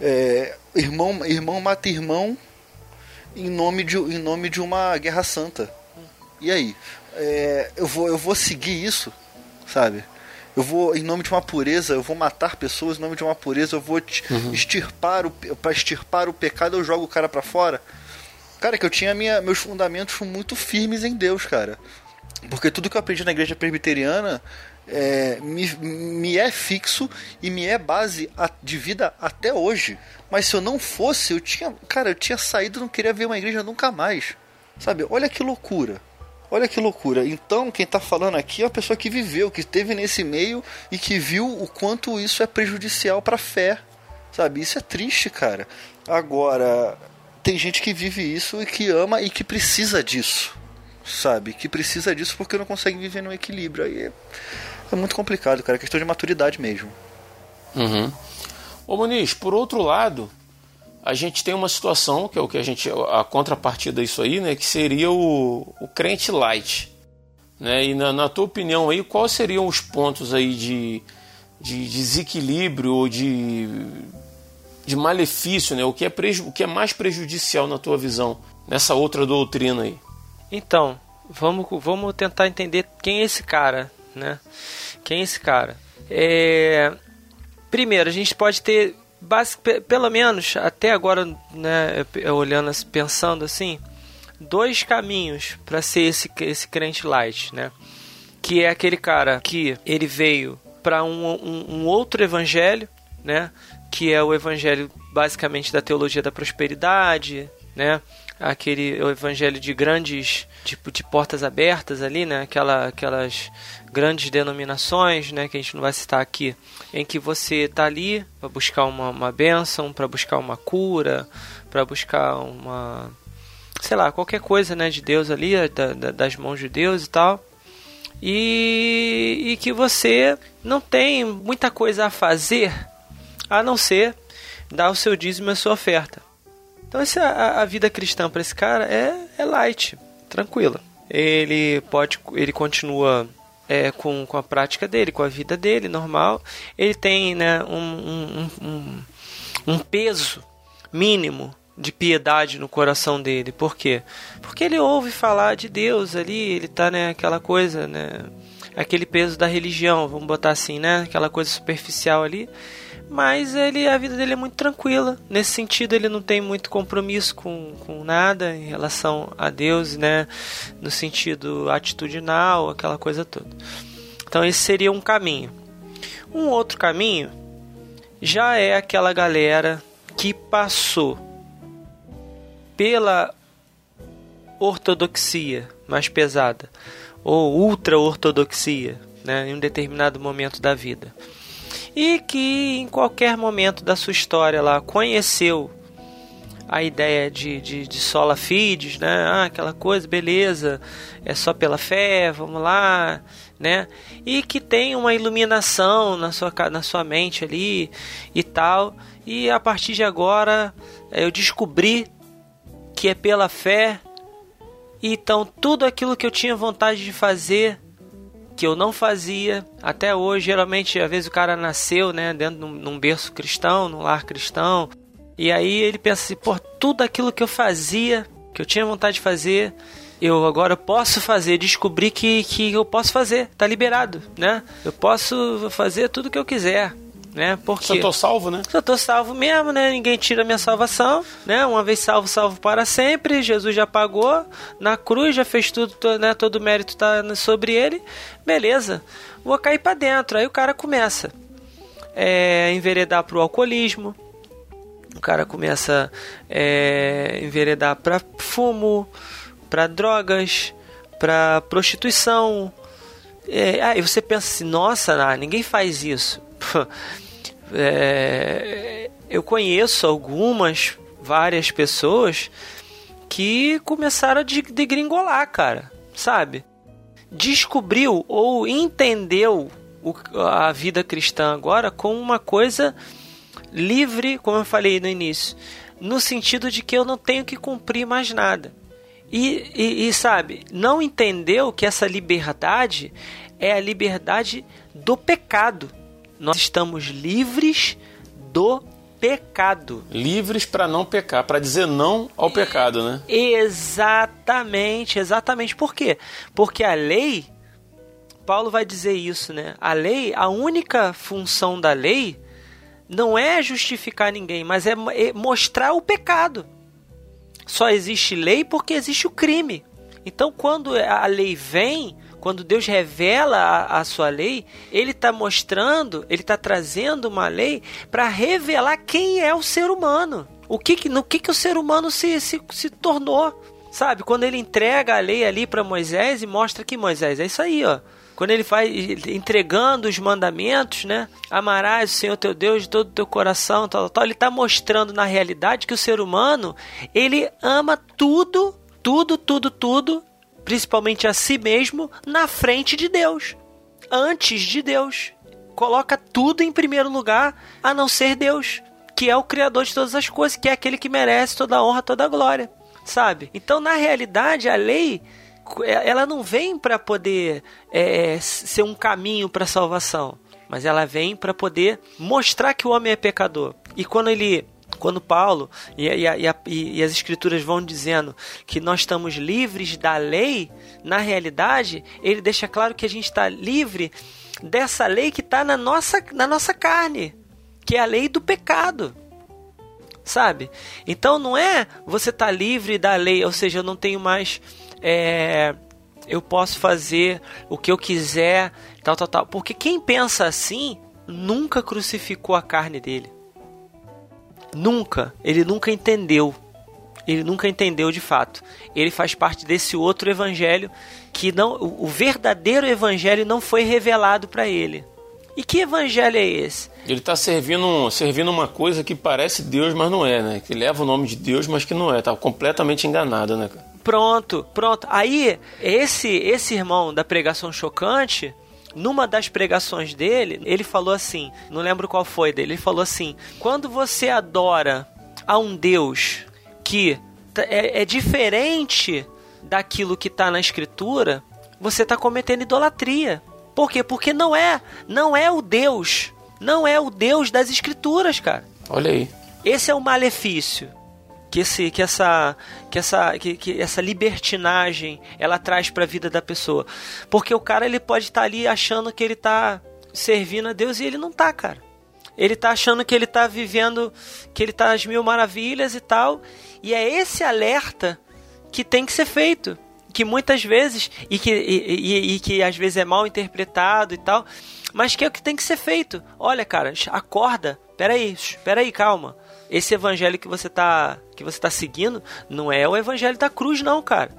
É, irmão, irmão mata irmão em nome, de, em nome de uma guerra santa. E aí? é, eu, vou, eu vou seguir isso, sabe? Eu vou, em nome de uma pureza, eu vou matar pessoas, em nome de uma pureza, eu vou uhum. extirpar o para extirpar o pecado, eu jogo o cara para fora. Cara, que eu tinha minha, meus fundamentos muito firmes em Deus, cara. Porque tudo que eu aprendi na igreja presbiteriana é, me, me é fixo e me é base de vida até hoje. Mas se eu não fosse, eu tinha. Cara, eu tinha saído não queria ver uma igreja nunca mais. Sabe? Olha que loucura. Olha que loucura. Então, quem está falando aqui é a pessoa que viveu, que esteve nesse meio e que viu o quanto isso é prejudicial para a fé. Sabe? Isso é triste, cara. Agora, tem gente que vive isso e que ama e que precisa disso. Sabe? Que precisa disso porque não consegue viver no equilíbrio. Aí é, muito complicado, cara. É questão de maturidade mesmo.
Uhum. Ô Muniz, por outro lado, a gente tem uma situação, que é o que a gente. a contrapartida disso aí, né? Que seria o, o crente light. Né? E na, na tua opinião aí, quais seriam os pontos aí de, de desequilíbrio ou de, de malefício, né? O que, é preju, o que é mais prejudicial na tua visão nessa outra doutrina aí?
Então, vamos, vamos tentar entender quem é esse cara, né? Quem é esse cara? É... Primeiro, a gente pode ter pelo menos até agora, né, olhando, pensando assim, dois caminhos para ser esse, esse crente light, né? Que é aquele cara que ele veio para um, um, um, outro evangelho, né? que é o evangelho basicamente da teologia da prosperidade, né? Aquele evangelho de grandes tipo de portas abertas ali, né? Aquela, aquelas grandes denominações, né? Que a gente não vai citar aqui, em que você está ali para buscar uma, uma bênção, para buscar uma cura, para buscar uma sei lá qualquer coisa, né? De Deus ali, da, da, das mãos de Deus e tal. E, e que você não tem muita coisa a fazer a não ser dar o seu dízimo e a sua oferta. Então essa, a, a vida cristã para esse cara é, é light, tranquila. Ele pode, ele continua é, com, com a prática dele, com a vida dele normal. Ele tem né, um, um, um, um peso mínimo de piedade no coração dele. Por quê? Porque ele ouve falar de Deus ali, ele tá né, aquela coisa, né, aquele peso da religião, vamos botar assim, né, aquela coisa superficial ali mas ele a vida dele é muito tranquila. Nesse sentido, ele não tem muito compromisso com, com nada em relação a Deus, né? No sentido atitudinal, aquela coisa toda. Então, esse seria um caminho. Um outro caminho já é aquela galera que passou pela ortodoxia mais pesada ou ultra ortodoxia, né, em um determinado momento da vida e que em qualquer momento da sua história lá conheceu a ideia de, de, de sola fides, né? Ah, aquela coisa, beleza, é só pela fé, vamos lá, né? E que tem uma iluminação na sua, na sua mente ali e tal. E a partir de agora eu descobri que é pela fé. Então tudo aquilo que eu tinha vontade de fazer que eu não fazia até hoje. Geralmente, às vezes o cara nasceu, né, dentro de num berço cristão, num lar cristão, e aí ele pensa assim, pô, tudo aquilo que eu fazia, que eu tinha vontade de fazer, eu agora posso fazer, descobri que, que eu posso fazer, tá liberado, né? Eu posso fazer tudo que eu quiser né? Porque
eu tô salvo, né?
Eu tô salvo mesmo, né? Ninguém tira minha salvação, né? Uma vez salvo, salvo para sempre. Jesus já pagou na cruz, já fez tudo, né? Todo o mérito tá sobre ele. Beleza, vou cair para dentro. Aí o cara começa é, enveredar pro alcoolismo. O cara começa é, enveredar para fumo, para drogas, para prostituição. É, aí você pensa assim, nossa, ninguém faz isso. (laughs) é, eu conheço algumas, várias pessoas que começaram a degringolar, cara, sabe? Descobriu ou entendeu o, a vida cristã agora como uma coisa livre, como eu falei no início, no sentido de que eu não tenho que cumprir mais nada. E, e, e, sabe, não entendeu que essa liberdade é a liberdade do pecado nós estamos livres do pecado.
Livres para não pecar, para dizer não ao pecado, né?
Exatamente, exatamente. Por quê? Porque a lei, Paulo vai dizer isso, né? A lei, a única função da lei não é justificar ninguém, mas é, é mostrar o pecado. Só existe lei porque existe o crime. Então, quando a lei vem, quando Deus revela a, a sua lei, ele está mostrando, ele está trazendo uma lei para revelar quem é o ser humano. O que, no que, que o ser humano se, se, se tornou. Sabe? Quando ele entrega a lei ali para Moisés e mostra que Moisés é isso aí, ó quando ele vai entregando os mandamentos, né? Amarás o Senhor teu Deus de todo o teu coração, tal, tal. Ele está mostrando na realidade que o ser humano ele ama tudo, tudo, tudo, tudo principalmente a si mesmo, na frente de Deus, antes de Deus. Coloca tudo em primeiro lugar, a não ser Deus, que é o Criador de todas as coisas, que é aquele que merece toda a honra, toda a glória, sabe? Então, na realidade, a lei ela não vem para poder é, ser um caminho para salvação, mas ela vem para poder mostrar que o homem é pecador. E quando ele quando Paulo e, e, e, e, as escrituras vão dizendo que nós estamos livres da lei, na realidade, ele deixa claro que a gente está livre dessa lei que está na nossa, na nossa carne, que é a lei do pecado. Sabe? Então não é você estar tá livre da lei, ou seja, eu não tenho mais. É, eu posso fazer o que eu quiser, tal, tal, tal. Porque quem pensa assim nunca crucificou a carne dele nunca, ele nunca entendeu. Ele nunca entendeu de fato. Ele faz parte desse outro evangelho que não, o verdadeiro evangelho não foi revelado para ele. E que evangelho é esse?
Ele está servindo, servindo uma coisa que parece Deus, mas não é, né? Que leva o nome de Deus, mas que não é. Tá completamente enganado, né?
Pronto, pronto. Aí, esse, esse irmão da pregação chocante, numa das pregações dele, ele falou assim, não lembro qual foi dele, ele falou assim: quando você adora a um Deus que é, é diferente daquilo que está na escritura, você está cometendo idolatria. Por quê? Porque não é, não é o Deus, não é o Deus das escrituras, cara.
Olha aí.
Esse é o malefício que esse que essa que essa que, que essa libertinagem ela traz para a vida da pessoa. Porque o cara ele pode estar tá ali achando que ele está servindo a Deus e ele não tá, cara. Ele tá achando que ele tá vivendo, que ele tá às mil maravilhas e tal. E é esse alerta que tem que ser feito que muitas vezes e que, e, e, e, que às vezes é mal interpretado e tal, mas que é o que tem que ser feito. Olha, cara, acorda, peraí, peraí, calma. Esse evangelho que você tá que você tá seguindo não é o evangelho da cruz, não, cara.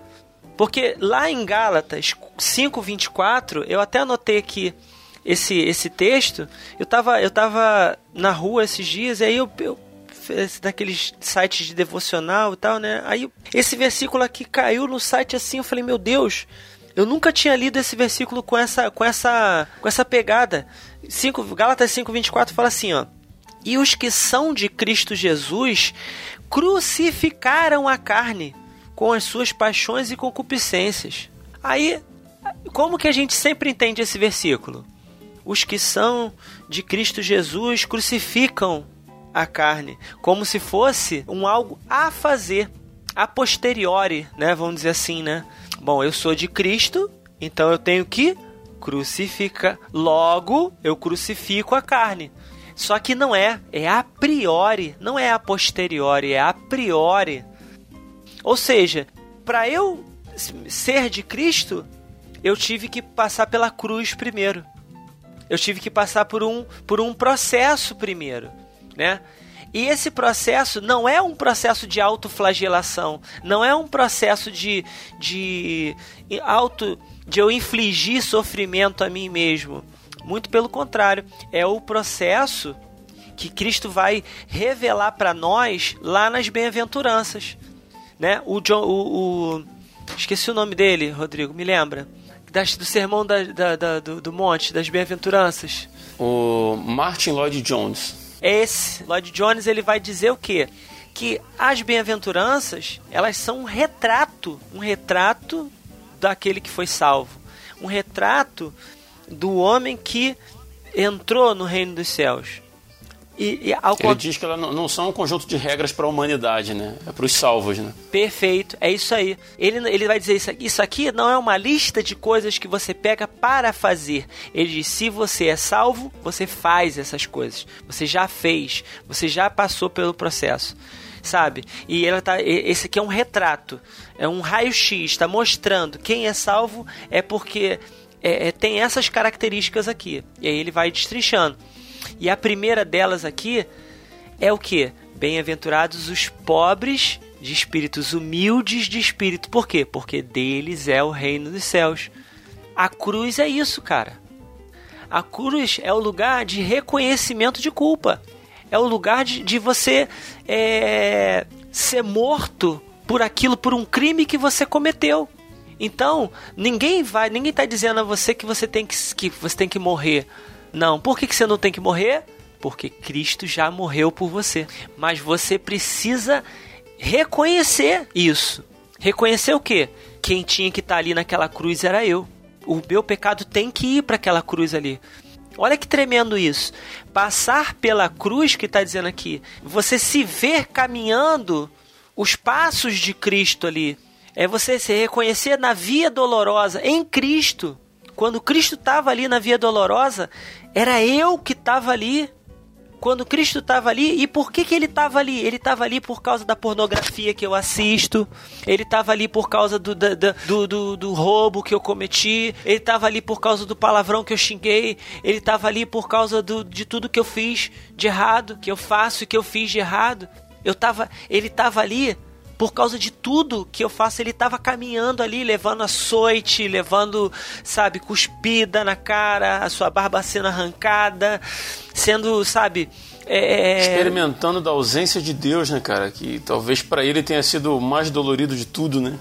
Porque lá em Gálatas 5:24, eu até anotei aqui esse esse texto. Eu tava eu tava na rua esses dias e aí eu, eu daqueles sites de devocional e tal, né? Aí esse versículo aqui caiu no site assim, eu falei, meu Deus, eu nunca tinha lido esse versículo com essa com essa com essa pegada. 5 Gálatas 5:24 fala assim, ó: E os que são de Cristo Jesus crucificaram a carne com as suas paixões e concupiscências. Aí, como que a gente sempre entende esse versículo? Os que são de Cristo Jesus crucificam a carne, como se fosse um algo a fazer a posteriori, né? Vamos dizer assim, né? Bom, eu sou de Cristo, então eu tenho que crucificar. Logo, eu crucifico a carne. Só que não é, é a priori, não é a posteriori, é a priori. Ou seja, para eu ser de Cristo, eu tive que passar pela cruz primeiro. Eu tive que passar por um, por um processo primeiro né? E esse processo não é um processo de autoflagelação, não é um processo de, de auto de eu infligir sofrimento a mim mesmo. Muito pelo contrário, é o processo que Cristo vai revelar para nós lá nas bem-aventuranças, né? O, John, o, o, esqueci o nome dele, Rodrigo, me lembra? Das, do sermão da, da, da do, do monte das bem-aventuranças.
O Martin Lloyd Jones.
Esse Lloyd Jones ele vai dizer o quê? Que as bem-aventuranças, elas são um retrato, um retrato daquele que foi salvo, um retrato do homem que entrou no reino dos céus.
E, e ao... Ele diz que elas não, são um conjunto de regras para a humanidade, né? É para os salvos, né?
Perfeito, é isso aí. Ele, ele vai dizer isso aqui, isso aqui não é uma lista de coisas que você pega para fazer. Ele diz, se você é salvo, você faz essas coisas. Você já fez, você já passou pelo processo sabe? E ela tá, esse aqui é um retrato, é um raio-x, está mostrando quem é salvo é porque é, é, tem essas características aqui. E aí ele vai destrinchando. E a primeira delas aqui é o que? Bem-aventurados os pobres de espíritos humildes de espírito. Por quê? Porque deles é o reino dos céus. A cruz é isso, cara. A cruz é o lugar de reconhecimento de culpa. É o lugar de, de você é, ser morto por aquilo, por um crime que você cometeu. Então, ninguém vai, ninguém está dizendo a você que você tem que, que você tem que morrer. Não, por que, que você não tem que morrer? Porque Cristo já morreu por você. Mas você precisa reconhecer isso. Reconhecer o quê? Quem tinha que estar tá ali naquela cruz era eu. O meu pecado tem que ir para aquela cruz ali. Olha que tremendo isso. Passar pela cruz que está dizendo aqui. Você se ver caminhando os passos de Cristo ali. É você se reconhecer na via dolorosa em Cristo. Quando Cristo estava ali na via dolorosa, era eu que estava ali. quando Cristo estava ali, e por que, que ele estava ali? Ele estava ali por causa da pornografia que eu assisto, ele estava ali por causa do, do, do, do, do roubo que eu cometi, ele estava ali por causa do palavrão que eu xinguei, ele estava ali por causa do, de tudo que eu fiz de errado, que eu faço e que eu fiz de errado. Eu tava, ele estava ali por causa de tudo que eu faço, ele estava caminhando ali, levando açoite, levando, sabe, cuspida na cara, a sua barba sendo arrancada, sendo, sabe. É...
Experimentando da ausência de Deus, né, cara? Que talvez para ele tenha sido o mais dolorido de tudo, né?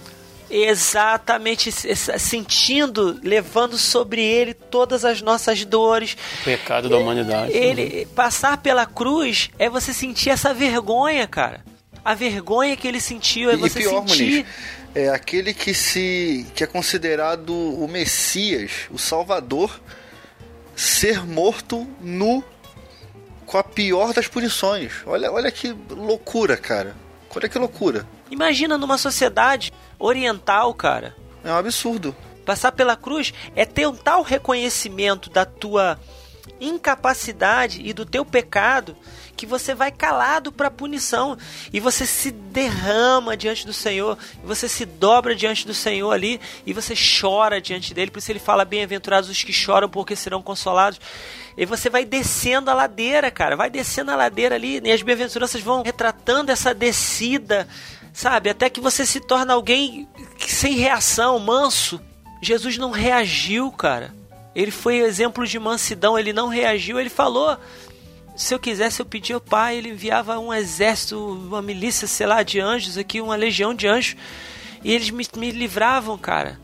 Exatamente, sentindo, levando sobre ele todas as nossas dores.
O pecado da humanidade.
Ele passar pela cruz é você sentir essa vergonha, cara a vergonha que ele sentiu é você pior, sentir... Muniz,
é aquele que se que é considerado o Messias, o Salvador, ser morto nu com a pior das punições. Olha, olha que loucura, cara. Olha que loucura.
Imagina numa sociedade oriental, cara.
É um absurdo.
Passar pela cruz é ter um tal reconhecimento da tua incapacidade e do teu pecado que você vai calado para a punição e você se derrama diante do Senhor, você se dobra diante do Senhor ali e você chora diante dele. Por isso ele fala: Bem-aventurados os que choram, porque serão consolados. E você vai descendo a ladeira, cara, vai descendo a ladeira ali e as bem-aventuranças vão retratando essa descida, sabe? Até que você se torna alguém sem reação, manso. Jesus não reagiu, cara. Ele foi exemplo de mansidão, ele não reagiu, ele falou: se eu quisesse, eu pedia ao pai, ele enviava um exército, uma milícia, sei lá, de anjos aqui, uma legião de anjos, e eles me, me livravam, cara.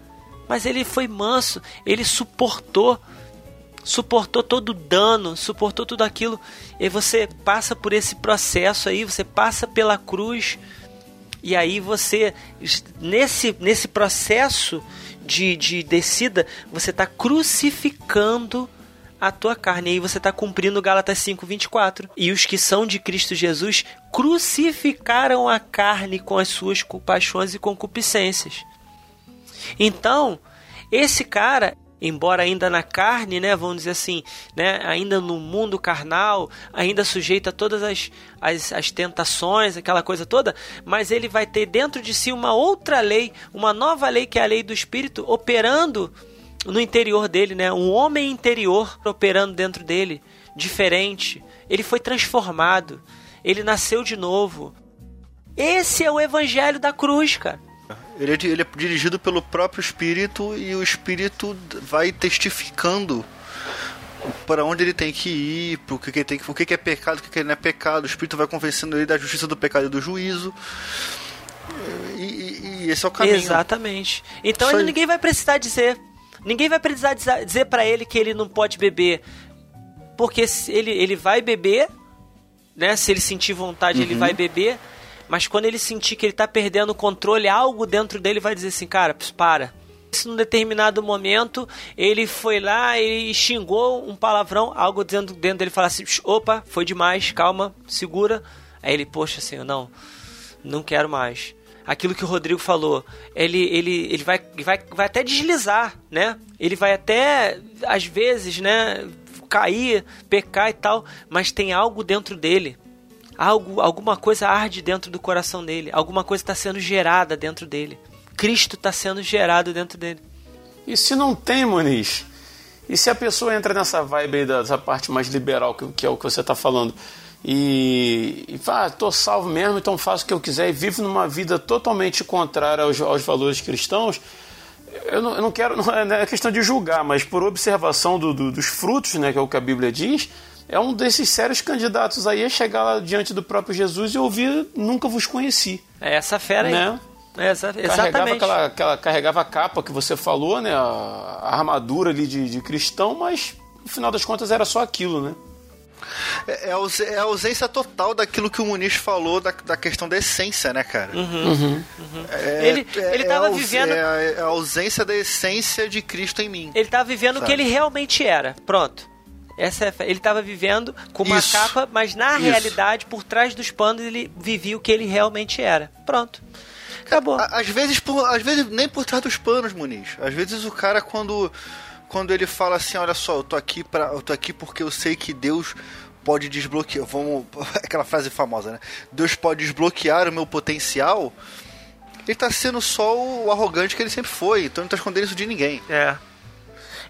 Mas ele foi manso, ele suportou, suportou todo o dano, suportou tudo aquilo. E você passa por esse processo aí, você passa pela cruz, e aí você, nesse, nesse processo de, de descida, você está crucificando a tua carne. E aí você está cumprindo Gálatas 5:24. E os que são de Cristo Jesus crucificaram a carne com as suas paixões e concupiscências. Então, esse cara, embora ainda na carne, né, vamos dizer assim, né, ainda no mundo carnal, ainda sujeito a todas as, as, as tentações, aquela coisa toda, mas ele vai ter dentro de si uma outra lei, uma nova lei que é a lei do Espírito, operando no interior dele, né? Um homem interior operando dentro dele, diferente. Ele foi transformado. Ele nasceu de novo. Esse é o evangelho da cruz, cara.
Ele é, ele é dirigido pelo próprio Espírito e o Espírito vai testificando para onde ele tem que ir, o que, que, tem, o que, que é pecado, o que, que não é pecado. O Espírito vai convencendo ele da justiça do pecado e do juízo. E, e, e esse é o caminho.
Exatamente. Então ele, ninguém vai precisar dizer Ninguém vai precisar dizer para ele que ele não pode beber, porque ele, ele vai beber, né? Se ele sentir vontade, uhum. ele vai beber. Mas quando ele sentir que ele tá perdendo o controle, algo dentro dele vai dizer assim, cara, para. Se num determinado momento ele foi lá e xingou um palavrão, algo dentro, dentro dele fala assim, opa, foi demais, calma, segura. Aí ele, poxa, assim, não, não quero mais aquilo que o Rodrigo falou, ele, ele, ele vai, vai, vai até deslizar, né? Ele vai até, às vezes, né, cair, pecar e tal, mas tem algo dentro dele. Algo, alguma coisa arde dentro do coração dele, alguma coisa está sendo gerada dentro dele. Cristo está sendo gerado dentro dele.
E se não tem, Muniz? E se a pessoa entra nessa vibe aí dessa parte mais liberal, que, que é o que você está falando? E, e ah, tô salvo mesmo, então faço o que eu quiser e vivo numa vida totalmente contrária aos, aos valores cristãos, eu não, eu não quero, (laughs) não é, não é, questão de julgar, mas por observação do, do, dos frutos, né, que é o que a Bíblia diz, é um desses sérios candidatos aí a chegar lá diante do próprio Jesus e ouvir nunca vos conheci.
É essa fera aí.
Né?
É, exa exatamente. Carregava,
aquela, aquela, carregava a capa que você falou, né? A, a armadura ali de, de cristão, mas no final das contas era só aquilo, né?
É, é, é a ausência total daquilo que o Muniz falou da, da questão da essência, né, cara?
Uhum, uhum. Uhum. É, ele, ele é tava vivendo.
É a, é a, ausência da essência de Cristo em mim.
Ele tava vivendo o que ele realmente era. Pronto. Essa é, ele estava vivendo com uma Isso. capa, mas na Isso. realidade, por trás dos panos, ele vivia o que ele realmente era. Pronto. Acabou.
Às vezes, por, às vezes nem por trás dos panos, Muniz. Às vezes o cara, quando quando ele fala assim, olha só, eu tô aqui para, eu tô aqui porque eu sei que Deus pode desbloquear. Vamos. (laughs) Aquela frase famosa, né? Deus pode desbloquear o meu potencial. Ele tá sendo só o arrogante que ele sempre foi, então não tá escondendo isso de ninguém.
É.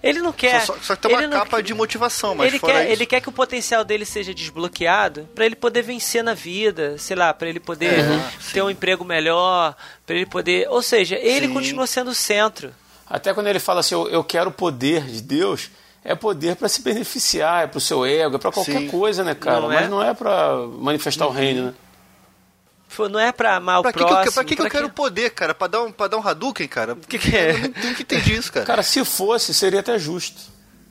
Ele não quer.
Só, só, só que tem uma capa
quer-
de motivação, mas
ele
fora
quer,
isso.
ele quer que o potencial dele seja desbloqueado pra ele poder vencer na vida, sei lá, pra ele poder
É,
ter um emprego melhor, pra ele poder, ou seja, ele
Sim.
continua sendo o centro.
Até quando ele fala assim, eu, eu quero o poder de Deus, é poder para se beneficiar, é pro seu ego, é pra qualquer
Sim.
coisa, né, cara?
Não é?
Mas não é pra manifestar o reino, né?
Não é pra amar
Pra
o
que, que eu,
próximo.
pra que, que eu
pra
quero poder, cara? Pra dar um, pra dar um Hadouken, cara? O
que que é?
Eu não, nunca entendi isso, cara.
Cara, se fosse, seria até justo.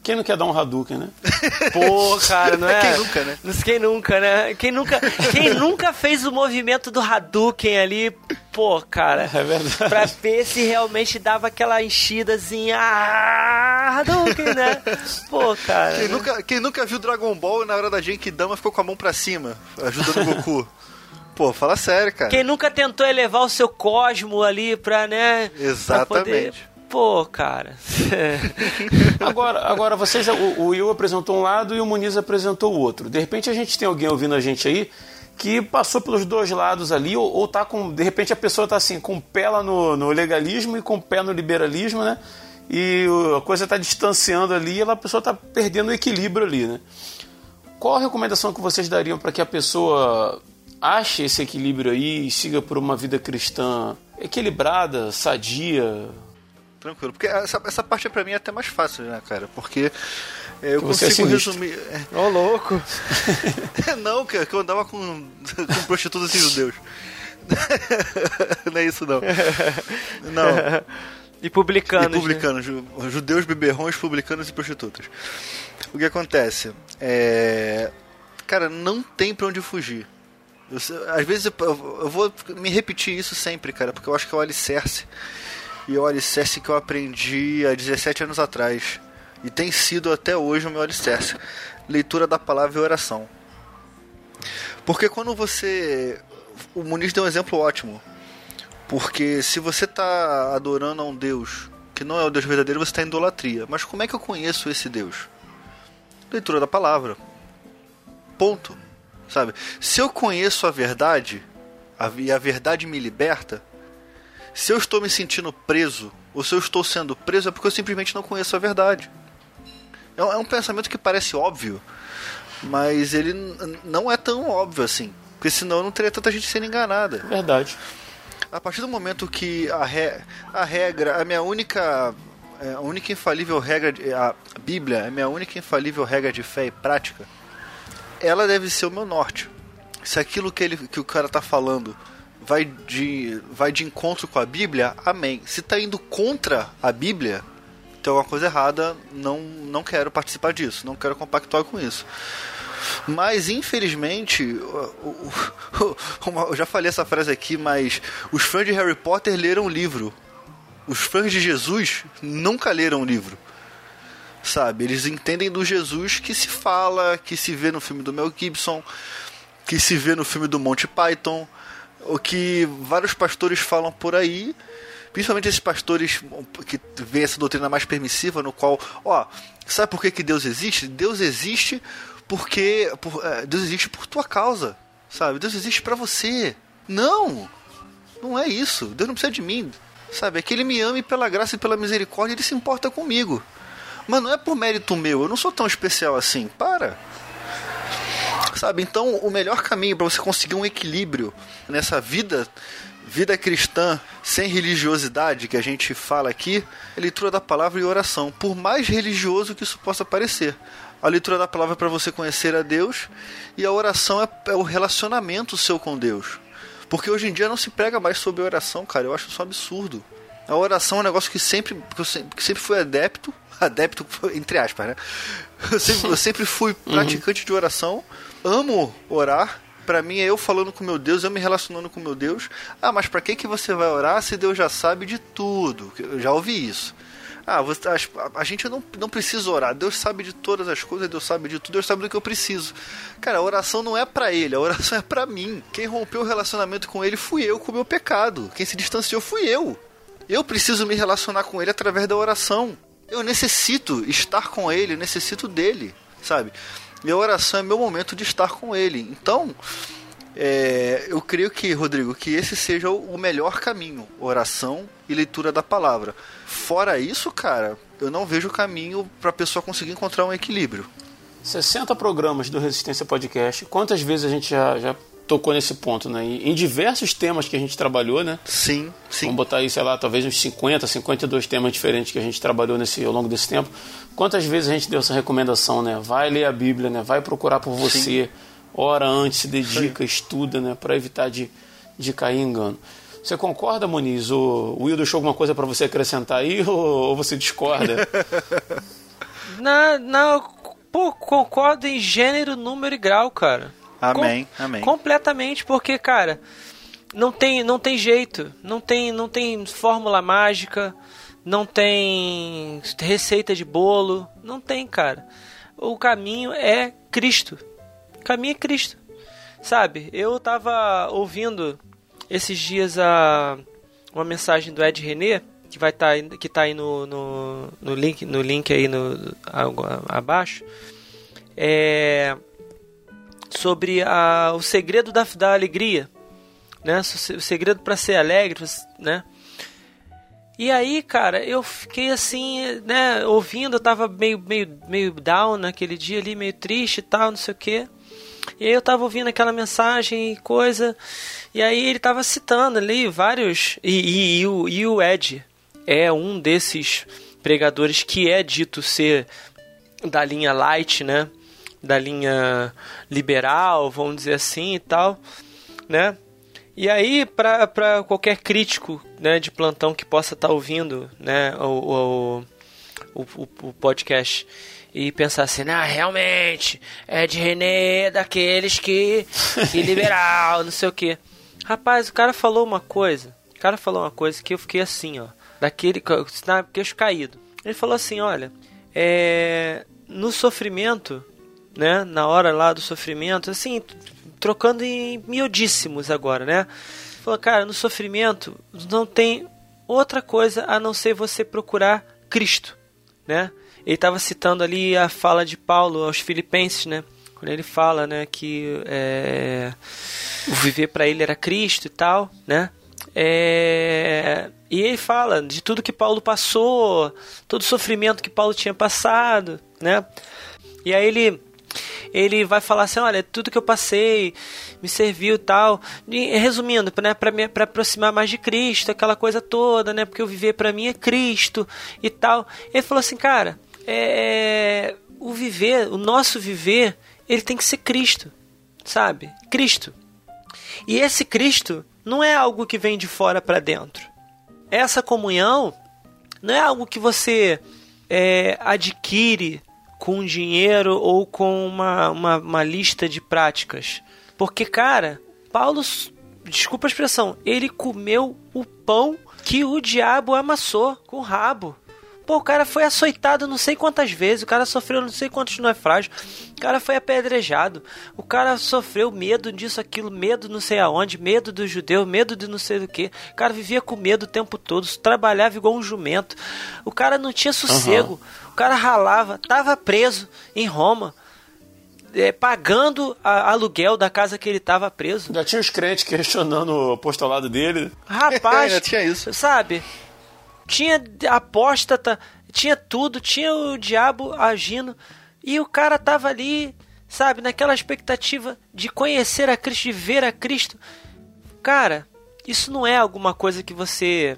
Quem não quer dar um Hadouken, né? (laughs)
Pô, cara, não é?
Quem nunca, né?
Quem nunca, né? Quem nunca, quem (laughs) nunca fez o movimento do Hadouken ali, pô, cara.
É verdade.
Pra ver se realmente dava aquela enchidazinha. Ah, Hadouken, né? Pô, cara.
Quem nunca, quem nunca viu Dragon Ball e na hora da Genkidama ficou com a mão pra cima, ajudando o Goku? (laughs) Pô, fala sério, cara.
Quem nunca tentou elevar o seu cosmo ali pra, né? pra poder-
Exatamente.
Pô, cara. (laughs)
Agora, agora vocês, o, o Will apresentou um lado e o Muniz apresentou o outro. De repente a gente tem alguém ouvindo a gente aí que passou pelos dois lados ali, ou, ou tá com. De repente a pessoa tá assim, com o pé lá no, no legalismo e com o pé no liberalismo, né? E a coisa tá distanciando ali e a pessoa tá perdendo o equilíbrio ali, né? Qual a recomendação que vocês dariam para que a pessoa ache esse equilíbrio aí e siga por uma vida cristã equilibrada, sadia?
Tranquilo. Porque essa, essa parte pra mim é até mais fácil, né, cara? Porque é, eu
Que é
consigo
sinistro.
resumir.
Ô, louco. (laughs)
É, não, cara, que eu andava com, com prostitutas e judeus. (laughs) não é isso, não. Não.
E publicanos.
E publicanos, ju- judeus, beberrões, publicanos e prostitutas. O que acontece? É... Cara, não tem pra onde fugir. Eu às vezes eu, eu vou me repetir isso sempre, cara, porque eu acho que é o alicerce. E é o alicerce que eu aprendi há 17 anos atrás. E tem sido até hoje o meu alicerce. Leitura da palavra e oração. Porque quando você. O Muniz deu um exemplo ótimo. Porque se você está adorando a um Deus que não é o Deus verdadeiro, você está em idolatria. Mas como é que eu conheço esse Deus? Leitura da palavra. Ponto. Sabe? Se eu conheço a verdade a- e a verdade me liberta, se eu estou me sentindo preso ou se eu estou sendo preso é porque eu simplesmente não conheço a verdade. É um, é um pensamento que parece óbvio, mas ele não é tão óbvio assim. Porque senão não teria tanta gente sendo enganada.
Verdade.
A partir do momento que a, re... a regra, a minha única. é, A única infalível regra. De... A Bíblia é a minha única infalível regra de fé e prática. Ela deve ser o meu norte. Se aquilo que, ele, que o cara tá falando vai de, vai de encontro com a Bíblia, amém. Se tá indo contra a Bíblia, tem alguma coisa errada, não, não quero participar disso, não quero compactuar com isso. Mas, infelizmente, o- o- o- eu já falei essa frase aqui, mas os fãs de Harry Potter leram o livro. Os fãs de Jesus nunca leram o livro. Sabe? Eles entendem do Jesus que se fala, que se vê no filme do Mel Gibson, que se vê no filme do Monty Python, o que vários pastores falam por aí, principalmente esses pastores que veem essa doutrina mais permissiva, no qual, ó, sabe por que, que Deus existe? Deus existe porque por- é, Deus existe por tua causa, sabe? Deus existe pra você. Não, não é isso. Deus não precisa de mim, sabe? É que Ele me ama e pela graça e pela misericórdia Ele se importa comigo. Mas não é por mérito meu. Eu não sou tão especial assim. Para. Sabe? Então, o melhor caminho para você conseguir um equilíbrio nessa vida, vida cristã sem religiosidade que a gente fala aqui, é leitura da palavra e oração. Por mais religioso que isso possa parecer. A leitura da palavra é para você conhecer a Deus e a oração é, é o relacionamento seu com Deus. Porque hoje em dia não se prega mais sobre oração, cara. Eu acho isso um absurdo. A oração é um negócio que sempre, que eu sempre, que sempre fui adepto. (laughs) Adepto, entre aspas, né? Eu sempre, eu sempre fui praticante de oração. Amo orar. Pra mim é eu falando com meu Deus, eu me relacionando com meu Deus. Ah, mas pra que, que você vai orar se Deus já sabe de tudo? Eu já ouvi isso. Ah, você, a, a gente não, não precisa orar. Deus sabe de todas as coisas, Deus sabe de tudo, Deus sabe do que eu preciso. Cara, a oração não é pra ele, a oração (laughs) é pra mim. Quem rompeu o relacionamento com ele fui eu com o meu pecado. Quem se distanciou fui eu. Eu preciso me relacionar com ele através da oração. Eu necessito estar com ele, eu necessito dele, sabe? E a oração é meu momento de estar com Ele. Então, é, eu creio que, Rodrigo, que esse seja o melhor caminho: oração e leitura da palavra. Fora isso, cara, eu não vejo caminho para a pessoa conseguir encontrar um equilíbrio.
60 programas do Resistência Podcast. Quantas vezes a gente já, já tocou nesse ponto, né? Em diversos temas que a gente trabalhou, né?
Sim, sim.
Vamos botar aí, sei lá, talvez uns 50, 52 temas diferentes que a gente trabalhou nesse, ao longo desse tempo. Quantas vezes a gente deu essa recomendação, né? Vai ler a Bíblia, né? Vai procurar por você. Sim. Ora antes, se dedica, sim. estuda, né? Para evitar de, de cair em engano. Você concorda, Muniz? O Will deixou alguma coisa para você acrescentar aí (laughs) ou, ou você discorda? (laughs)
não, não, pô, concordo em gênero, número e grau, cara.
Amém, Com, amém.
Completamente, porque, cara, não tem, não tem jeito, não tem, não tem fórmula mágica, não tem receita de bolo, não tem, cara. O caminho é Cristo. O caminho é Cristo. Sabe? Eu tava ouvindo esses dias a uma mensagem do Ed René que vai estar tá, que tá aí no, no, no, link no link aí no abaixo é sobre a, o segredo da, da alegria né o segredo para ser alegre né e aí cara eu fiquei assim né ouvindo eu tava meio meio meio down naquele dia ali meio triste e tal não sei o que e aí eu tava ouvindo aquela mensagem e coisa e aí ele estava citando ali vários. E, e, e, o, e o Ed é um desses pregadores que é dito ser da linha light, né? Da linha liberal, vamos dizer assim e tal, né? E aí, para qualquer crítico né, de plantão que possa estar tá ouvindo né, o, o, o, o, podcast e pensar assim, ah, realmente, é de René, daqueles que, que (laughs) liberal, não sei o que. Rapaz, o cara falou uma coisa. O cara falou uma coisa que eu fiquei assim, ó. Daquele. Na queixo caído. Ele falou assim: olha, é, no sofrimento, né? Na hora lá do sofrimento, assim, trocando em miudíssimos agora, né? Falou, cara, no sofrimento não tem outra coisa a não ser você procurar Cristo, né? Ele estava citando ali a fala de Paulo aos Filipenses, né? Quando ele fala, né, que é, o viver para ele era Cristo e tal, né? É, e ele fala de tudo que Paulo passou, todo o sofrimento que Paulo tinha passado, né? E aí ele ele vai falar assim, olha, tudo que eu passei me serviu tal. E, resumindo, né, para me para aproximar mais de Cristo, aquela coisa toda, né? Porque eu viver para mim é Cristo e tal. Ele falou assim, cara, é, o viver, o nosso viver, ele tem que ser Cristo, sabe? Cristo. E esse Cristo não é algo que vem de fora para dentro. Essa comunhão não é algo que você é, adquire com dinheiro ou com uma, uma, uma lista de práticas. Porque, cara, Paulo, desculpa a expressão, ele comeu o pão que o diabo amassou com o rabo. Pô, o cara foi açoitado não sei quantas vezes, o cara sofreu não sei quantos naufrágios, o cara foi apedrejado, o cara sofreu medo disso, aquilo, medo não sei aonde, medo do judeu, medo de não sei do que. O cara vivia com medo o tempo todo, trabalhava igual um jumento. O cara não tinha sossego, uhum. o cara ralava, tava preso em Roma. É, pagando a, aluguel da casa que ele estava preso.
Já tinha os crentes questionando o apostolado dele.
Rapaz, (laughs)
Já tinha isso.
Sabe? Tinha apóstata, tinha tudo, tinha o diabo agindo e o cara tava ali, sabe, naquela expectativa de conhecer a Cristo, de ver a Cristo. Cara, isso não é alguma coisa que você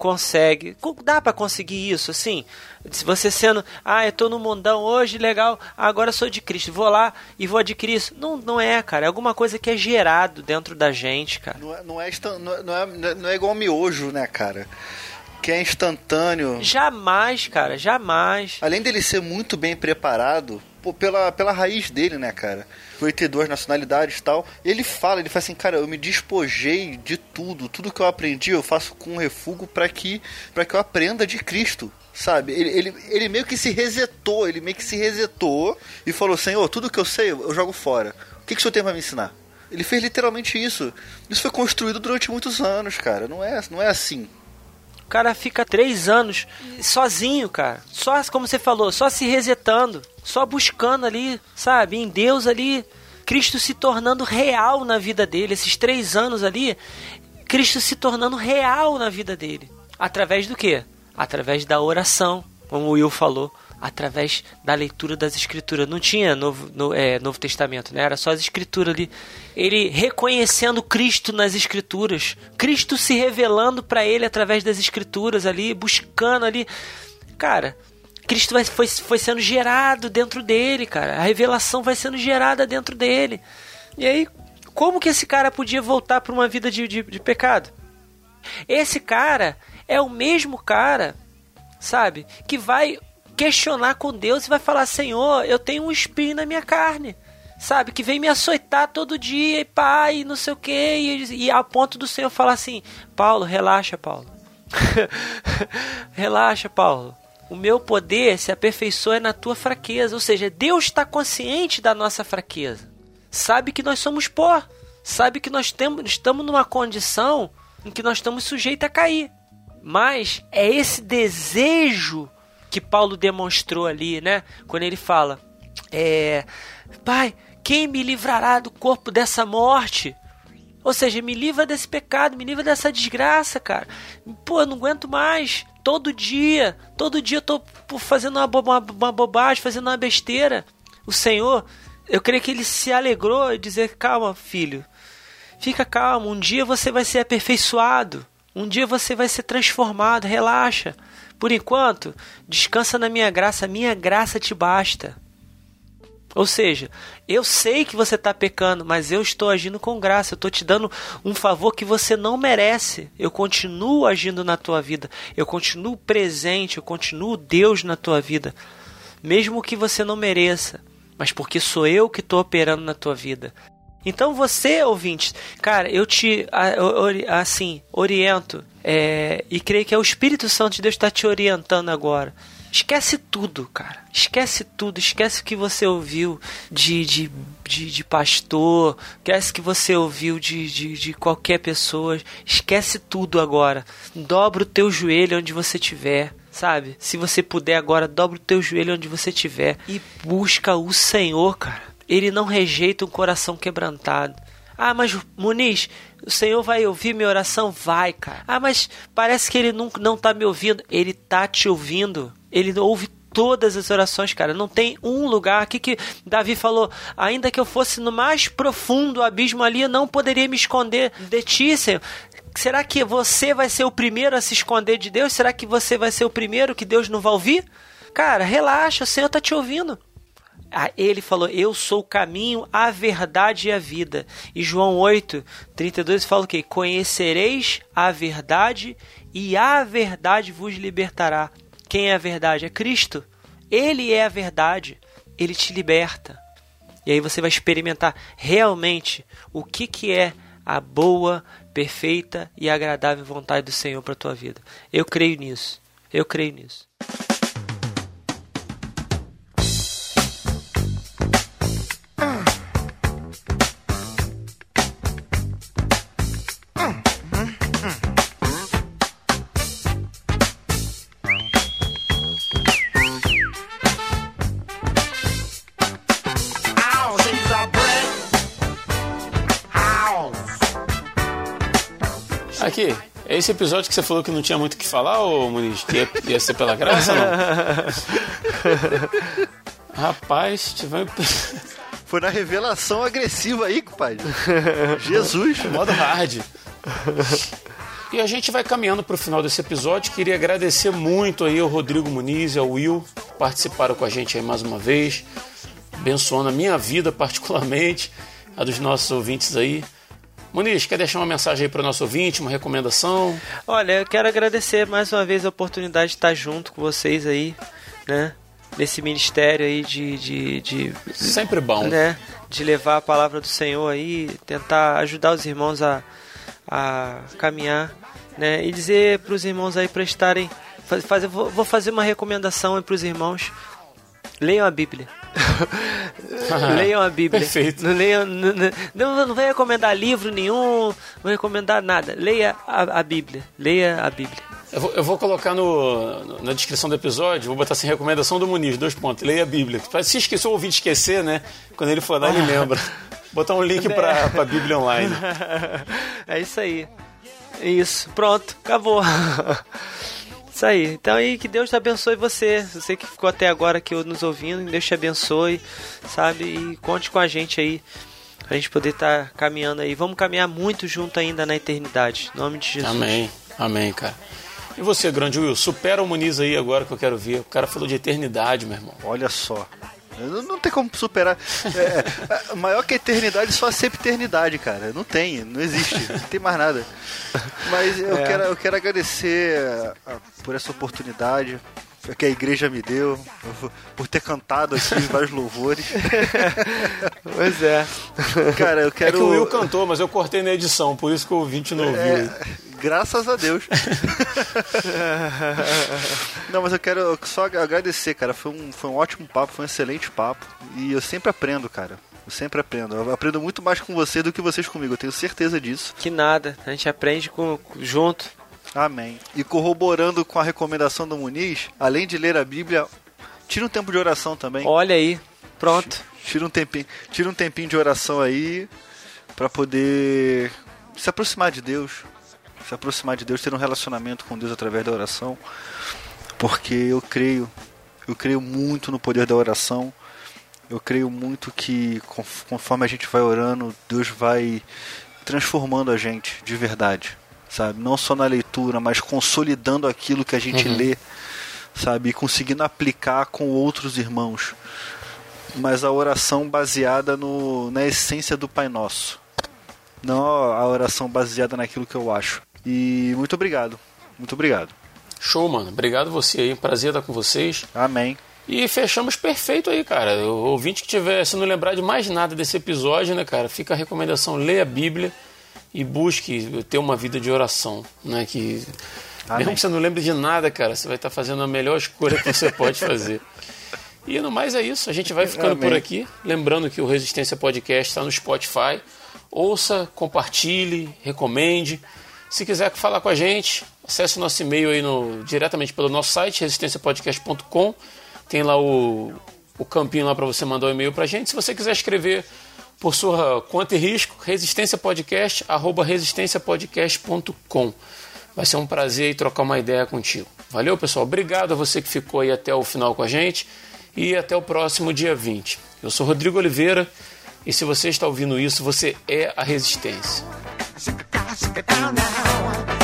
consegue. Dá para conseguir isso, assim? Se você sendo, ah, eu tô no mundão hoje, legal, agora sou de Cristo, vou lá e vou adquirir isso. Não, não é, cara. É alguma coisa que é gerado dentro da gente, cara.
Não é, não é, não é, não é igual miojo, né, cara? Que é instantâneo.
Jamais, cara, jamais.
Além dele ser muito bem preparado, pô, pela, pela raiz dele, né, cara? Por ter duas nacionalidades e tal. Ele fala, ele fala assim, cara, eu me despojei de tudo. Tudo que eu aprendi eu faço com refúgio para que, pra que eu aprenda de Cristo. Sabe? Ele, ele, ele meio que se resetou, ele meio que se resetou e falou, Senhor, tudo que eu sei eu jogo fora. O que, que o senhor tem pra me ensinar? Ele fez literalmente isso. Isso foi construído durante muitos anos, cara. Não é, não é assim
cara fica três anos sozinho, cara. Só, como você falou, só se resetando. só buscando ali, sabe, em Deus ali, Cristo se tornando real na vida dele. Esses três anos ali, Cristo se tornando real na vida dele. Através do quê? Através da oração, como o Will falou através da leitura das escrituras. Não tinha novo, no, é, novo Testamento, né? Era só as escrituras ali. Ele reconhecendo Cristo nas escrituras, Cristo se revelando para ele através das escrituras ali, buscando ali. Cara, Cristo vai, foi, foi sendo gerado dentro dele, cara. A revelação vai sendo gerada dentro dele. E aí, como que esse cara podia voltar para uma vida de, de, de pecado? Esse cara é o mesmo cara, sabe, que vai questionar com Deus e vai falar: Senhor, eu tenho um espinho na minha carne. Sabe, que vem me açoitar todo dia, e pai, não sei o que, e, a ponto do Senhor falar assim: Paulo, relaxa, Paulo. (laughs) relaxa, Paulo. O meu poder se aperfeiçoa na tua fraqueza. Ou seja, Deus está consciente da nossa fraqueza. Sabe que nós somos pó. Sabe que nós temos, estamos numa condição em que nós estamos sujeitos a cair. Mas é esse desejo que Paulo demonstrou ali, né? Quando ele fala: é, Pai, quem me livrará do corpo dessa morte? Ou seja, me livra desse pecado, me livra dessa desgraça, cara. Pô, eu não aguento mais. Todo dia, todo dia eu tô fazendo uma, bo uma, uma bobagem, fazendo uma besteira. O Senhor, eu creio que ele se alegrou e dizer: calma, filho, fica calmo. Um dia você vai ser aperfeiçoado. Um dia você vai ser transformado. Relaxa. Por enquanto, descansa na minha graça, minha graça te basta. Ou seja, eu sei que você está pecando, mas eu estou agindo com graça. Eu estou te dando um favor que você não merece. Eu continuo agindo na tua vida. Eu continuo presente. Eu continuo Deus na tua vida. Mesmo que você não mereça. Mas porque sou eu que estou operando na tua vida. Então você, ouvinte, cara, eu te assim oriento é, e creio que é o Espírito Santo de Deus está te orientando agora. Esquece tudo, cara. Esquece tudo. Esquece o que você ouviu de, de, de, de pastor. Esquece o que você ouviu de, de, de qualquer pessoa. Esquece tudo agora. Dobra o teu joelho onde você estiver sabe? Se você puder agora, dobra o teu joelho onde você estiver e busca o Senhor, cara. Ele não rejeita um coração quebrantado. Ah, mas Muniz, o Senhor vai ouvir minha oração? Vai, cara. Ah, mas parece que ele não, não tá me ouvindo. Ele tá te ouvindo. Ele ouve todas as orações, cara. Não tem um lugar aqui que Davi falou, ainda que eu fosse no mais profundo abismo ali, eu não poderia me esconder de ti, Senhor. Será que você vai ser o primeiro a se esconder de Deus? Será que você vai ser o primeiro que Deus não vai ouvir? Cara, relaxa, o Senhor tá te ouvindo. Ah, ele falou: Eu sou o caminho, a verdade e a vida. E João 8, 32 fala o quê? Conhecereis a verdade e a verdade vos libertará. Quem é a verdade? É Cristo. Ele é a verdade. Ele te liberta. E aí você vai experimentar realmente o que, que é a boa, perfeita e agradável vontade do Senhor para a tua vida. Eu creio nisso. Eu creio nisso.
Esse episódio que você falou que não tinha muito o que falar, ô Muniz? Que ia, ia ser pela graça, não? (laughs) Rapaz, tivemos...
Foi na revelação agressiva aí, compadre. Jesus.
Modo hard. E a gente vai caminhando para o final desse episódio. Queria agradecer muito aí ao Rodrigo Muniz e ao Will que participaram com a gente aí mais uma vez, abençoando a minha vida (laughs) particularmente, a dos nossos ouvintes aí. Muniz, quer deixar uma mensagem aí para o nosso ouvinte, uma recomendação?
Olha, eu quero agradecer mais uma vez a oportunidade de estar junto com vocês aí, né? Nesse ministério aí de, de, de
sempre bom,
né? De levar a palavra do Senhor aí, tentar ajudar os irmãos a, a caminhar, né? E dizer para os irmãos aí para estarem, fazer, vou fazer uma recomendação para os irmãos, leiam a Bíblia. Leiam a Bíblia.
Perfeito.
Não, leiam, não, não, não vai recomendar livro nenhum, não recomendar nada. Leia a, a Bíblia. Leia a Bíblia.
Eu vou, eu vou colocar no, na descrição do episódio, vou botar assim, recomendação do Muniz, dois pontos, leia a Bíblia. Se esqueceu o ouvinte esquecer, né? Quando ele for lá, ele lembra. (laughs) Botar um link pra, pra Bíblia online. (laughs)
é isso aí. Isso, pronto, acabou. (laughs) Isso aí. Então aí que Deus te abençoe você. Você que ficou até agora aqui nos ouvindo, Deus te abençoe, sabe? E conte com a gente aí. Pra gente poder estar tá caminhando aí. Vamos caminhar muito junto ainda na eternidade. Em nome de Jesus.
Amém. Amém, cara. E você, grande Will, supera o Muniz aí agora que eu quero ver. O cara falou de eternidade, meu irmão.
Olha só. Não, não tem como superar. É, é, maior que a eternidade só a eternidade, cara. Não tem, não existe, não tem mais nada. Mas eu, é. quero, eu quero agradecer a, a, por essa oportunidade que a igreja me deu, por ter cantado aqui vários louvores. (laughs)
pois é.
Cara, eu quero. É que
o Will cantou, mas eu cortei na edição, por isso que o ouvinte não ouviu. É,
graças a Deus. (laughs) não, mas eu quero só agradecer, cara. Foi um, foi um ótimo papo, foi um excelente papo. E eu sempre aprendo, cara. Eu sempre aprendo. Eu aprendo muito mais com você do que vocês comigo, eu tenho certeza disso.
Que nada, a gente aprende com, junto.
Amém. E corroborando com a recomendação do Muniz, além de ler a Bíblia, tira um tempo de oração também.
Olha aí, pronto.
Tira um tempinho, tira um tempinho de oração aí para poder se aproximar de Deus, se aproximar de Deus, ter um relacionamento com Deus através da oração, porque eu creio, eu creio muito no poder da oração. Eu creio muito que conforme a gente vai orando, Deus vai transformando a gente de verdade sabe? Não só na leitura, mas consolidando aquilo que a gente uhum. lê, sabe? E conseguindo aplicar com outros irmãos. Mas a oração baseada no, na essência do Pai Nosso. Não a oração baseada naquilo que eu acho. E muito obrigado. Muito obrigado.
Show, mano. Obrigado você aí. Prazer estar com vocês.
Amém.
E fechamos perfeito aí, cara. O ouvinte que tiver, se não lembrar de mais nada desse episódio, né, cara, fica a recomendação: leia a Bíblia e busque ter uma vida de oração, né? Que Amém. mesmo que você não lembre de nada, cara, você vai estar fazendo a melhor escolha que você pode fazer. (laughs) E no mais é isso, a gente vai ficando Amém. por aqui. Lembrando que o Resistência Podcast está no Spotify. Ouça, compartilhe, recomende. Se quiser falar com a gente, acesse o nosso e-mail aí no, diretamente pelo nosso site, resistenciapodcast.com. Tem lá o, o campinho lá para você mandar o um e-mail para a gente. Se você quiser escrever por sua conta e risco, Resistência Podcast, arroba resistenciapodcast.com. Vai ser um prazer trocar uma ideia contigo. Valeu, pessoal. Obrigado a você que ficou aí até o final com a gente e até o próximo dia 20. Eu sou Rodrigo Oliveira e se você está ouvindo isso, você é a Resistência. Get down now.